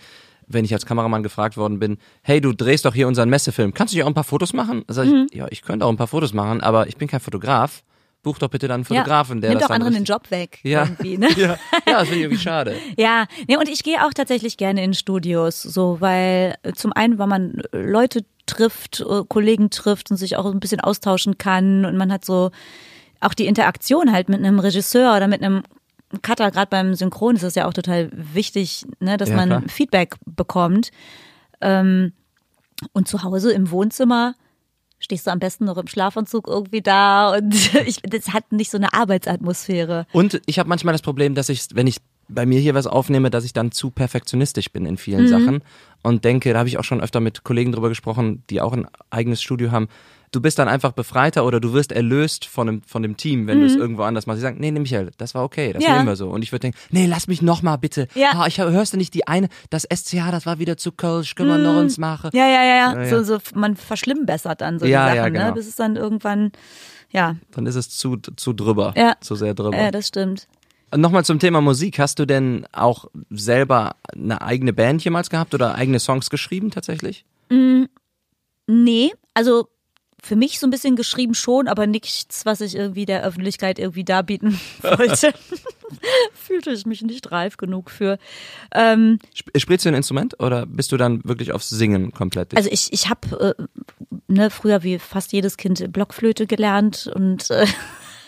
[SPEAKER 1] wenn ich als Kameramann gefragt worden bin, hey, du drehst doch hier unseren Messefilm, kannst du hier auch ein paar Fotos machen? Sag ich,
[SPEAKER 2] Mhm.
[SPEAKER 1] ja, ich könnte auch ein paar Fotos machen, aber ich bin kein Fotograf. Buch doch bitte dann einen Fotografen, der
[SPEAKER 2] Nimmt
[SPEAKER 1] das
[SPEAKER 2] auch anderen den Job weg.
[SPEAKER 1] Ja.
[SPEAKER 2] Irgendwie, ne?
[SPEAKER 1] ja, ja, das finde ich irgendwie schade.
[SPEAKER 2] Ja, nee, und ich gehe auch tatsächlich gerne in Studios, so weil äh, zum einen, weil man äh, Leute trifft, äh, Kollegen trifft und sich auch ein bisschen austauschen kann und man hat so auch die Interaktion halt mit einem Regisseur oder mit einem Cutter, gerade beim Synchron ist das ja auch total wichtig, ne, dass
[SPEAKER 1] Ja,
[SPEAKER 2] man
[SPEAKER 1] klar.
[SPEAKER 2] Feedback bekommt. Ähm, und zu Hause im Wohnzimmer stehst du am besten noch im Schlafanzug irgendwie da und ich, das hat nicht so eine Arbeitsatmosphäre.
[SPEAKER 1] Und ich habe manchmal das Problem, dass ich, wenn ich bei mir hier was aufnehme, dass ich dann zu perfektionistisch bin in vielen
[SPEAKER 2] Mhm.
[SPEAKER 1] Sachen und denke, da habe ich auch schon öfter mit Kollegen drüber gesprochen, die auch ein eigenes Studio haben. Du bist dann einfach befreiter oder du wirst erlöst von dem, von dem Team, wenn du es irgendwo anders machst. Die sagen, nee, nee, Michael, das war okay, das
[SPEAKER 2] Mhm. Ja.
[SPEAKER 1] nehmen wir so. Und ich würde denken, nee, lass mich noch mal bitte.
[SPEAKER 2] Ja.
[SPEAKER 1] Ah, ich hör- hörst du nicht die eine, das SCH, das war wieder zu Kölsch, können wir noch uns machen.
[SPEAKER 2] Mhm. Ja, ja, ja, ja.
[SPEAKER 1] Ja, ja.
[SPEAKER 2] So, so, man verschlimmbessert dann so
[SPEAKER 1] Ja,
[SPEAKER 2] die Sachen,
[SPEAKER 1] ja, genau.
[SPEAKER 2] ne? Bis es dann irgendwann, ja,
[SPEAKER 1] Dann ist es zu, zu drüber,
[SPEAKER 2] Ja.
[SPEAKER 1] zu sehr drüber.
[SPEAKER 2] äh, das stimmt.
[SPEAKER 1] Nochmal zum Thema Musik. Hast du denn auch selber eine eigene Band jemals gehabt oder eigene Songs geschrieben tatsächlich?
[SPEAKER 2] Nee, also für mich so ein bisschen geschrieben schon, aber nichts, was ich irgendwie der Öffentlichkeit irgendwie darbieten wollte. Fühlte ich mich nicht reif genug für. Ähm,
[SPEAKER 1] Sp spielst du ein Instrument oder bist du dann wirklich aufs Singen komplett?
[SPEAKER 2] also ich, ich habe äh, ne, früher wie fast jedes Kind Blockflöte gelernt und äh,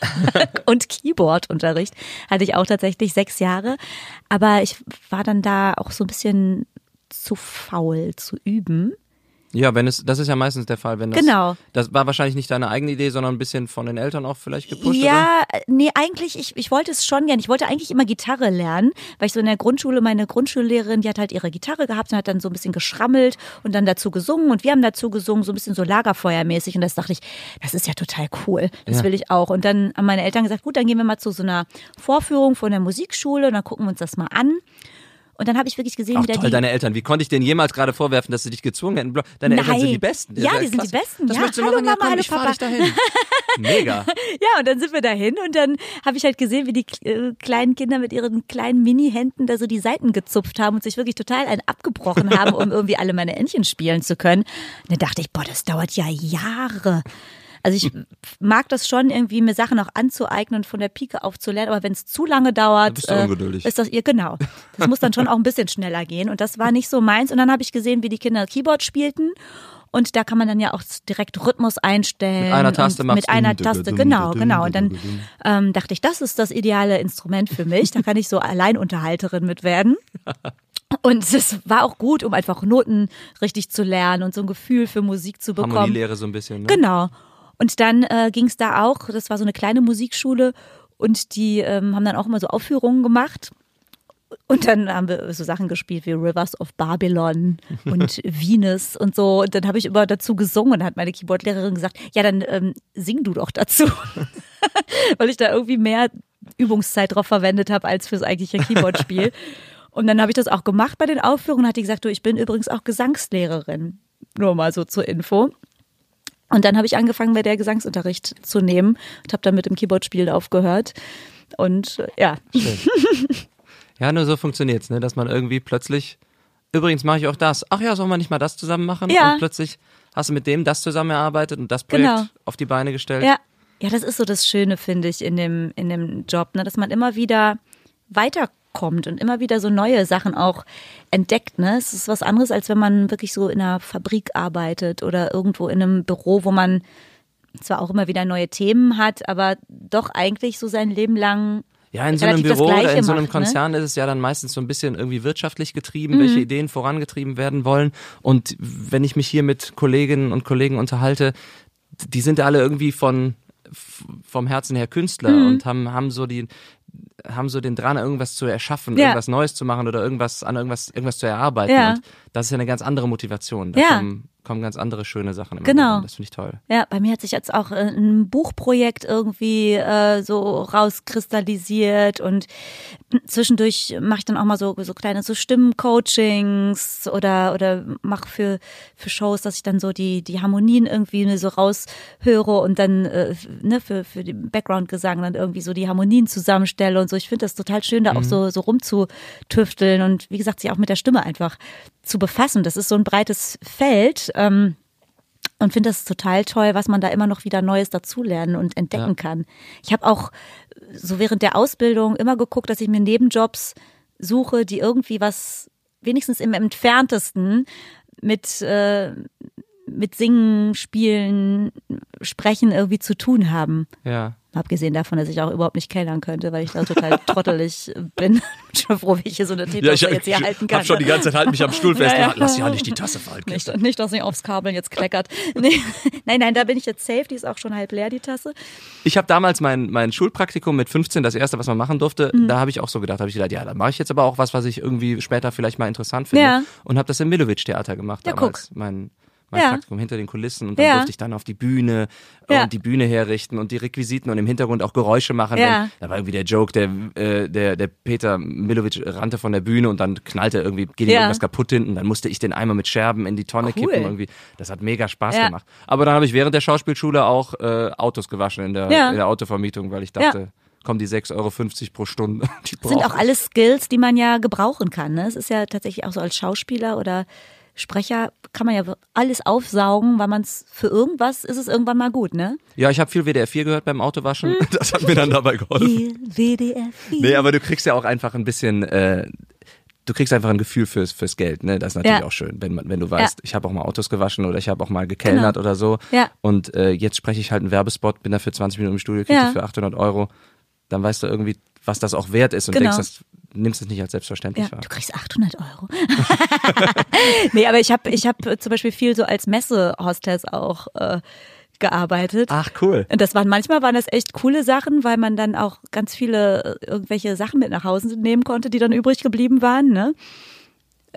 [SPEAKER 2] und Keyboardunterricht hatte ich auch tatsächlich sechs Jahre. Aber ich war dann da auch so ein bisschen zu faul zu üben.
[SPEAKER 1] Ja, wenn es, das ist ja meistens der Fall, wenn das,
[SPEAKER 2] Genau.
[SPEAKER 1] das war wahrscheinlich nicht deine eigene Idee, sondern ein bisschen von den Eltern auch vielleicht gepusht, oder?
[SPEAKER 2] Ja, äh, nee, eigentlich, ich, ich wollte es schon gern. Ich wollte eigentlich immer Gitarre lernen, weil ich so in der Grundschule, meine Grundschullehrerin, die hat halt ihre Gitarre gehabt und hat dann so ein bisschen geschrammelt und dann dazu gesungen und wir haben dazu gesungen, so ein bisschen so Lagerfeuermäßig und das dachte ich, das ist ja total cool. Das
[SPEAKER 1] Ja.
[SPEAKER 2] will ich auch. Und dann haben meine Eltern gesagt, gut, dann gehen wir mal zu so einer Vorführung von der Musikschule und dann gucken wir uns das mal an. Und dann habe ich wirklich gesehen,
[SPEAKER 1] Ach
[SPEAKER 2] wie da
[SPEAKER 1] toll, deine Eltern. Wie konnte ich denen jemals gerade vorwerfen, dass sie dich gezwungen hätten? Deine Eltern sind
[SPEAKER 2] Nein.
[SPEAKER 1] die Besten.
[SPEAKER 2] Ja,
[SPEAKER 1] wäre
[SPEAKER 2] die sind die. Besten.
[SPEAKER 1] Das
[SPEAKER 2] Ja,
[SPEAKER 1] möchtest du
[SPEAKER 2] hallo
[SPEAKER 1] machen? ja,
[SPEAKER 2] Mama, hallo
[SPEAKER 1] ich
[SPEAKER 2] Papa.
[SPEAKER 1] dich dahin. Mega.
[SPEAKER 2] Ja, und dann sind wir dahin und dann habe ich halt gesehen, wie die äh, kleinen Kinder mit ihren kleinen Mini-Händen da so die Seiten gezupft haben und sich wirklich total einen abgebrochen haben, um irgendwie alle meine Entchen spielen zu können. Und dann dachte ich, boah, das dauert ja Jahre. Also ich mag das schon irgendwie, mir Sachen auch anzueignen und von der Pike auf zu lernen, aber wenn es zu lange dauert,
[SPEAKER 1] ungeduldig.
[SPEAKER 2] ist das ihr genau. Das muss dann schon auch ein bisschen schneller gehen und das war nicht so meins. Und dann habe ich gesehen, wie die Kinder Keyboard spielten. Und da kann man dann ja auch direkt Rhythmus einstellen.
[SPEAKER 1] Mit einer Taste machst
[SPEAKER 2] Mit einer Taste, genau, genau. Und dann ähm, dachte ich, das ist das ideale Instrument für mich. Da kann ich so Alleinunterhalterin mit werden. Und es war auch gut, um einfach Noten richtig zu lernen und so ein Gefühl für Musik zu bekommen.
[SPEAKER 1] Harmonielehre so ein bisschen. Ne?
[SPEAKER 2] Genau. Und dann äh, ging es da auch, das war so eine kleine Musikschule und die ähm, haben dann auch immer so Aufführungen gemacht. Und dann haben wir so Sachen gespielt wie Rivers of Babylon und Venus und so. Und dann habe ich immer dazu gesungen hat meine Keyboardlehrerin gesagt, ja, dann ähm, sing du doch dazu. Weil ich da irgendwie mehr Übungszeit drauf verwendet habe als fürs eigentliche Keyboardspiel. Und dann habe ich das auch gemacht bei den Aufführungen und hat die gesagt, du, ich bin übrigens auch Gesangslehrerin. Nur mal so zur Info. Und dann habe ich angefangen, bei der Gesangsunterricht zu nehmen und habe dann mit dem Keyboardspielen aufgehört. Und äh, ja,
[SPEAKER 1] Ja, nur so funktioniert's, ne? Dass man irgendwie plötzlich. Übrigens mache ich auch das. Ach ja, sollen wir nicht mal das zusammen machen?
[SPEAKER 2] Ja.
[SPEAKER 1] Und plötzlich hast du mit dem das zusammen erarbeitet und das Projekt
[SPEAKER 2] Genau.
[SPEAKER 1] auf die Beine gestellt.
[SPEAKER 2] ja, ja, das ist so das Schöne, finde ich, in dem, in dem Job, ne? dass man immer wieder weiterkommt und immer wieder so neue Sachen auch entdeckt. Ne? Es ist was anderes, als wenn man wirklich so in einer Fabrik arbeitet oder irgendwo in einem Büro, wo man zwar auch immer wieder neue Themen hat, aber doch eigentlich so sein Leben lang
[SPEAKER 1] Ja, in so einem Büro oder in so einem
[SPEAKER 2] ne?
[SPEAKER 1] Konzern ist es ja dann meistens so ein bisschen irgendwie wirtschaftlich getrieben, welche Ideen vorangetrieben werden wollen. Und wenn ich mich hier mit Kolleginnen und Kollegen unterhalte, die sind alle irgendwie von vom Herzen her Künstler
[SPEAKER 2] Mhm.
[SPEAKER 1] und haben haben so die haben so den Drang, irgendwas zu erschaffen,
[SPEAKER 2] Ja.
[SPEAKER 1] irgendwas Neues zu machen oder irgendwas an irgendwas irgendwas zu erarbeiten.
[SPEAKER 2] Ja.
[SPEAKER 1] Und das ist ja eine ganz andere Motivation. Da
[SPEAKER 2] Ja.
[SPEAKER 1] kommen, kommen ganz andere schöne Sachen immer
[SPEAKER 2] Genau.
[SPEAKER 1] rein. Das finde ich toll.
[SPEAKER 2] Ja, bei mir hat sich jetzt auch äh, ein Buchprojekt irgendwie äh, so rauskristallisiert und zwischendurch mache ich dann auch mal so so kleine so Stimmencoachings oder oder mache für für Shows, dass ich dann so die die Harmonien irgendwie so raushöre und dann äh, ne für für den Background-Gesang dann irgendwie so die Harmonien zusammenstelle und so. Ich finde das total schön, da auch so so rumzutüfteln und wie gesagt sich auch mit der Stimme einfach zu befassen. Das ist so ein breites Feld. Ähm, und finde das total toll, was man da immer noch wieder Neues dazulernen und entdecken
[SPEAKER 1] Ja.
[SPEAKER 2] kann. Ich habe auch so während der Ausbildung immer geguckt, dass ich mir Nebenjobs suche, die irgendwie was wenigstens im entferntesten mit äh, mit Singen, Spielen, Sprechen irgendwie zu tun haben.
[SPEAKER 1] Ja.
[SPEAKER 2] Abgesehen davon, dass ich auch überhaupt nicht kellern könnte, weil ich da total trottelig bin. schon froh, wie ich hier so eine Teetasse jetzt hier halten kann.
[SPEAKER 1] hab schon die ganze Zeit halt mich am Stuhl fest.
[SPEAKER 2] Ja, ja.
[SPEAKER 1] Lass ja nicht die Tasse fallen.
[SPEAKER 2] Nicht, nicht, dass sie aufs Kabeln jetzt kleckert. Nee. Nein, nein, da bin ich jetzt safe. Die ist auch schon halb leer, die Tasse.
[SPEAKER 1] Ich habe damals mein, mein Schulpraktikum mit 15, das erste, was man machen durfte,
[SPEAKER 2] Mhm.
[SPEAKER 1] da habe ich auch so gedacht, habe ich gedacht, ja, da mache ich jetzt aber auch was, was ich irgendwie später vielleicht mal interessant finde.
[SPEAKER 2] Ja.
[SPEAKER 1] Und habe das im Milovic-Theater gemacht
[SPEAKER 2] Ja,
[SPEAKER 1] damals. Mein, mein
[SPEAKER 2] Ja.
[SPEAKER 1] Praktikum hinter den Kulissen und dann
[SPEAKER 2] Ja.
[SPEAKER 1] durfte ich dann auf die Bühne
[SPEAKER 2] Ja.
[SPEAKER 1] und die Bühne herrichten und die Requisiten und im Hintergrund auch Geräusche machen. Wenn, da war irgendwie der Joke, der, äh, der, der Peter Milovic rannte von der Bühne und dann knallte irgendwie,
[SPEAKER 2] Ja.
[SPEAKER 1] irgendwas kaputt hinten, dann musste ich den Eimer mit Scherben in die Tonne
[SPEAKER 2] Cool.
[SPEAKER 1] kippen irgendwie. Das hat mega Spaß gemacht. Aber dann habe ich während der Schauspielschule auch äh, Autos gewaschen in der, in der Autovermietung, weil ich dachte, kommen die 6,50 Euro pro Stunde. Die
[SPEAKER 2] sind auch alles Skills, die man ja gebrauchen kann. Ne? Es ist ja tatsächlich auch so als Schauspieler oder Sprecher kann man ja alles aufsaugen, weil man es für irgendwas ist es irgendwann mal gut, ne?
[SPEAKER 1] Ja, ich habe viel WDR 4 gehört beim Autowaschen. Das hat mir dann dabei geholfen.
[SPEAKER 2] Hier, WDR 4.
[SPEAKER 1] Nee, aber du kriegst ja auch einfach ein bisschen, äh, du kriegst einfach ein Gefühl fürs, fürs Geld, ne? Das ist natürlich
[SPEAKER 2] Ja.
[SPEAKER 1] auch schön, wenn, wenn du weißt, ich habe auch mal Autos gewaschen oder ich habe auch mal gekellnert
[SPEAKER 2] Genau.
[SPEAKER 1] oder so.
[SPEAKER 2] Ja.
[SPEAKER 1] Und äh, jetzt spreche ich halt einen Werbespot, bin da für 20 Minuten im Studio, krieg
[SPEAKER 2] Ja.
[SPEAKER 1] für 800 Euro. Dann weißt du irgendwie, was das auch wert ist und
[SPEAKER 2] Genau.
[SPEAKER 1] denkst, das, nimmst es nicht als selbstverständlich
[SPEAKER 2] Ja,
[SPEAKER 1] wahr.
[SPEAKER 2] du kriegst 800 Euro. nee, aber ich habe ich hab zum Beispiel viel so als Messehostess auch äh, gearbeitet.
[SPEAKER 1] Ach, cool.
[SPEAKER 2] Und das waren manchmal waren das echt coole Sachen, weil man dann auch ganz viele äh, irgendwelche Sachen mit nach Hause nehmen konnte, die dann übrig geblieben waren. Ne?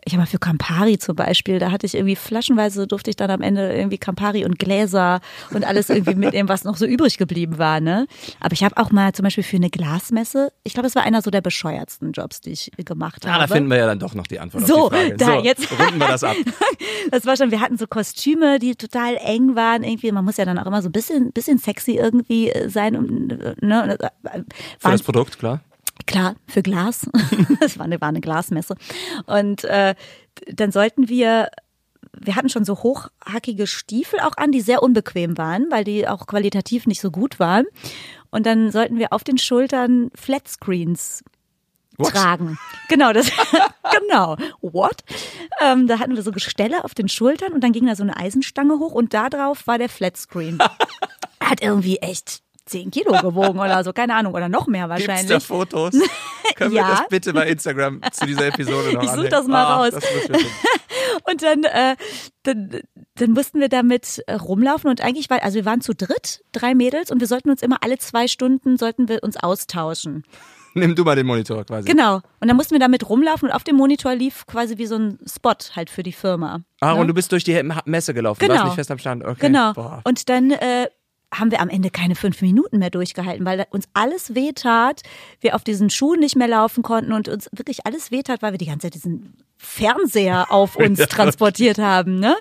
[SPEAKER 2] Ich habe mal für Campari zum Beispiel, da hatte ich irgendwie flaschenweise durfte ich dann am Ende irgendwie Campari und Gläser und alles irgendwie mitnehmen, was noch so übrig geblieben war. Ne? Aber ich habe auch mal zum Beispiel für eine Glasmesse, ich glaube, es war einer so der bescheuertsten Jobs, die ich gemacht
[SPEAKER 1] Ah,
[SPEAKER 2] habe.
[SPEAKER 1] da finden wir ja dann doch noch die Antwort
[SPEAKER 2] So,
[SPEAKER 1] auf die Frage.
[SPEAKER 2] da,
[SPEAKER 1] so,
[SPEAKER 2] jetzt-
[SPEAKER 1] runden wir das ab.
[SPEAKER 2] Das war schon, wir hatten so Kostüme, die total eng waren. Irgendwie, man muss ja dann auch immer so ein bisschen, bisschen sexy irgendwie äh, sein. Und, äh, ne, äh,
[SPEAKER 1] Für das Produkt, klar.
[SPEAKER 2] Klar, für Glas. Das war eine, war eine Glasmesse. Und äh, dann sollten wir, wir hatten schon so hochhackige Stiefel auch an, die sehr unbequem waren, weil die auch qualitativ nicht so gut waren. Und dann sollten wir auf den Schultern Flatscreens
[SPEAKER 1] What?
[SPEAKER 2] tragen. Genau, das genau. What? Ähm, da hatten wir so Gestelle auf den Schultern und dann ging da so eine Eisenstange hoch und da drauf war der Flatscreen. Hat irgendwie echt 10 Kilo gewogen oder so, keine Ahnung, oder noch mehr
[SPEAKER 1] Gibt's
[SPEAKER 2] wahrscheinlich.
[SPEAKER 1] da Fotos? Können
[SPEAKER 2] Ja.
[SPEAKER 1] wir das bitte bei Instagram zu dieser Episode noch
[SPEAKER 2] Ich such
[SPEAKER 1] anhängen?
[SPEAKER 2] das mal
[SPEAKER 1] ah,
[SPEAKER 2] raus.
[SPEAKER 1] Das.
[SPEAKER 2] Und dann, äh, dann, dann mussten wir damit äh, rumlaufen und eigentlich war, also wir waren zu dritt, drei Mädels und wir sollten uns immer alle zwei Stunden, sollten wir uns austauschen.
[SPEAKER 1] Nimm du mal den Monitor quasi.
[SPEAKER 2] Genau. Und dann mussten wir damit rumlaufen und auf dem Monitor lief quasi wie so ein Spot halt für die Firma.
[SPEAKER 1] Ah,
[SPEAKER 2] ne?
[SPEAKER 1] und du bist durch die Messe gelaufen,
[SPEAKER 2] Genau.
[SPEAKER 1] warst nicht fest am Stand. Okay.
[SPEAKER 2] Genau.
[SPEAKER 1] Boah.
[SPEAKER 2] Und dann äh, haben wir am Ende keine fünf Minuten mehr durchgehalten, weil uns alles wehtat, wir auf diesen Schuhen nicht mehr laufen konnten und uns wirklich alles wehtat, weil wir die ganze Zeit diesen Fernseher auf uns transportiert haben. Ne?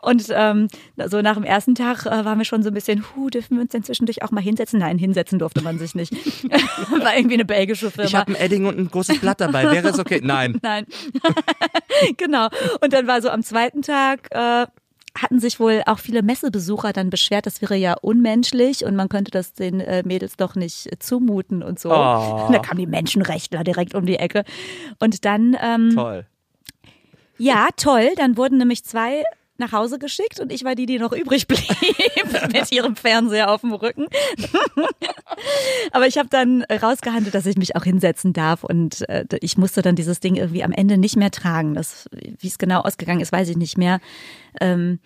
[SPEAKER 2] Und ähm, so nach dem ersten Tag äh, waren wir schon so ein bisschen, hu, dürfen wir uns denn zwischendurch auch mal hinsetzen? Nein, hinsetzen durfte man sich nicht. War irgendwie eine belgische Firma.
[SPEAKER 1] Ich habe ein Edding und ein großes Blatt dabei. Wäre es okay? Nein.
[SPEAKER 2] Nein. genau. Und dann war so am zweiten Tag, äh, hatten sich wohl auch viele Messebesucher dann beschwert, das wäre ja unmenschlich und man könnte das den äh, Mädels doch nicht zumuten und so.
[SPEAKER 1] Oh.
[SPEAKER 2] Und da kamen die Menschenrechtler direkt um die Ecke. Und dann, ähm,
[SPEAKER 1] Toll.
[SPEAKER 2] ja, toll, dann wurden nämlich zwei nach Hause geschickt und ich war die, die noch übrig blieb mit ihrem Fernseher auf dem Rücken. Aber ich habe dann rausgehandelt, dass ich mich auch hinsetzen darf und äh, ich musste dann dieses Ding irgendwie am Ende nicht mehr tragen. Wie es genau ausgegangen ist, weiß ich nicht mehr. Ähm,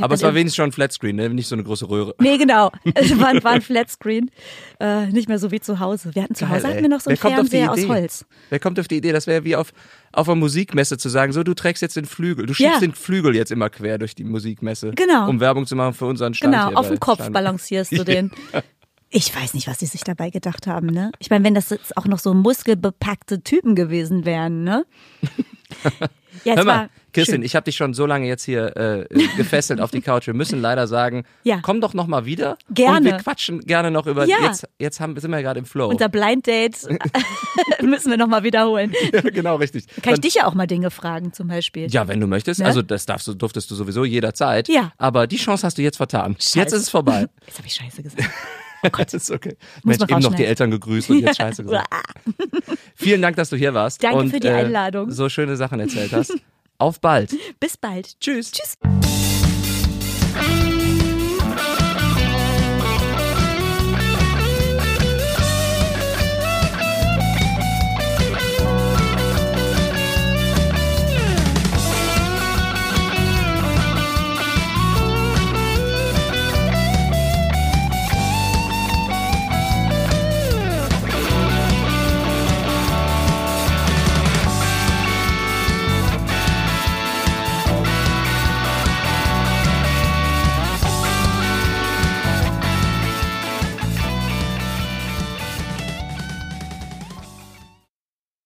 [SPEAKER 1] Aber es war wenigstens schon ein Flatscreen, ne? nicht so eine große Röhre.
[SPEAKER 2] Nee, genau. Es war, war ein Flatscreen. Äh, nicht mehr so wie zu Hause. Wir hatten zu Hause
[SPEAKER 1] Geil,
[SPEAKER 2] hatten
[SPEAKER 1] ey.
[SPEAKER 2] wir noch so einen Fernseher aus? Holz.
[SPEAKER 1] Wer kommt auf die Idee, das wäre wie auf, auf einer Musikmesse zu sagen, so du trägst jetzt den Flügel, du schiebst
[SPEAKER 2] Ja.
[SPEAKER 1] den Flügel jetzt immer quer durch die Musikmesse,
[SPEAKER 2] Genau.
[SPEAKER 1] um Werbung zu machen für unseren Stand
[SPEAKER 2] Genau, auf dem Kopf
[SPEAKER 1] Stein-
[SPEAKER 2] balancierst du den. Ich weiß nicht, was sie sich dabei gedacht haben, ne? Ich meine, wenn das jetzt auch noch so muskelbepackte Typen gewesen wären, ne? Ja, es
[SPEAKER 1] Hör mal, Kirstin,
[SPEAKER 2] schön.
[SPEAKER 1] ich habe dich schon so lange jetzt hier äh, gefesselt auf die Couch. Wir müssen leider sagen,
[SPEAKER 2] Ja.
[SPEAKER 1] komm doch noch mal wieder.
[SPEAKER 2] Gerne.
[SPEAKER 1] Und wir quatschen gerne noch über.
[SPEAKER 2] Ja.
[SPEAKER 1] Jetzt, jetzt haben, sind wir gerade im Flow.
[SPEAKER 2] Unser Blind Date müssen wir nochmal wiederholen.
[SPEAKER 1] ja, genau, richtig.
[SPEAKER 2] Kann ich
[SPEAKER 1] Dann-
[SPEAKER 2] dich ja auch mal Dinge fragen, zum Beispiel.
[SPEAKER 1] Ja, wenn du möchtest.
[SPEAKER 2] Ne?
[SPEAKER 1] Also das darfst du, durftest du sowieso jederzeit.
[SPEAKER 2] Ja.
[SPEAKER 1] Aber die Chance hast du jetzt vertan. Jetzt
[SPEAKER 2] Scheiße.
[SPEAKER 1] ist es vorbei.
[SPEAKER 2] Jetzt habe ich Scheiße gesagt. Oh Gott.
[SPEAKER 1] ist okay.
[SPEAKER 2] Muss
[SPEAKER 1] Mensch, eben noch die Eltern gegrüßt und jetzt Scheiße gesagt. Vielen Dank, dass du hier warst.
[SPEAKER 2] Danke
[SPEAKER 1] und,
[SPEAKER 2] für die
[SPEAKER 1] äh,
[SPEAKER 2] Einladung.
[SPEAKER 1] Äh, so schöne Sachen erzählt hast. Auf bald.
[SPEAKER 2] Bis bald.
[SPEAKER 1] Tschüss.
[SPEAKER 2] Tschüss.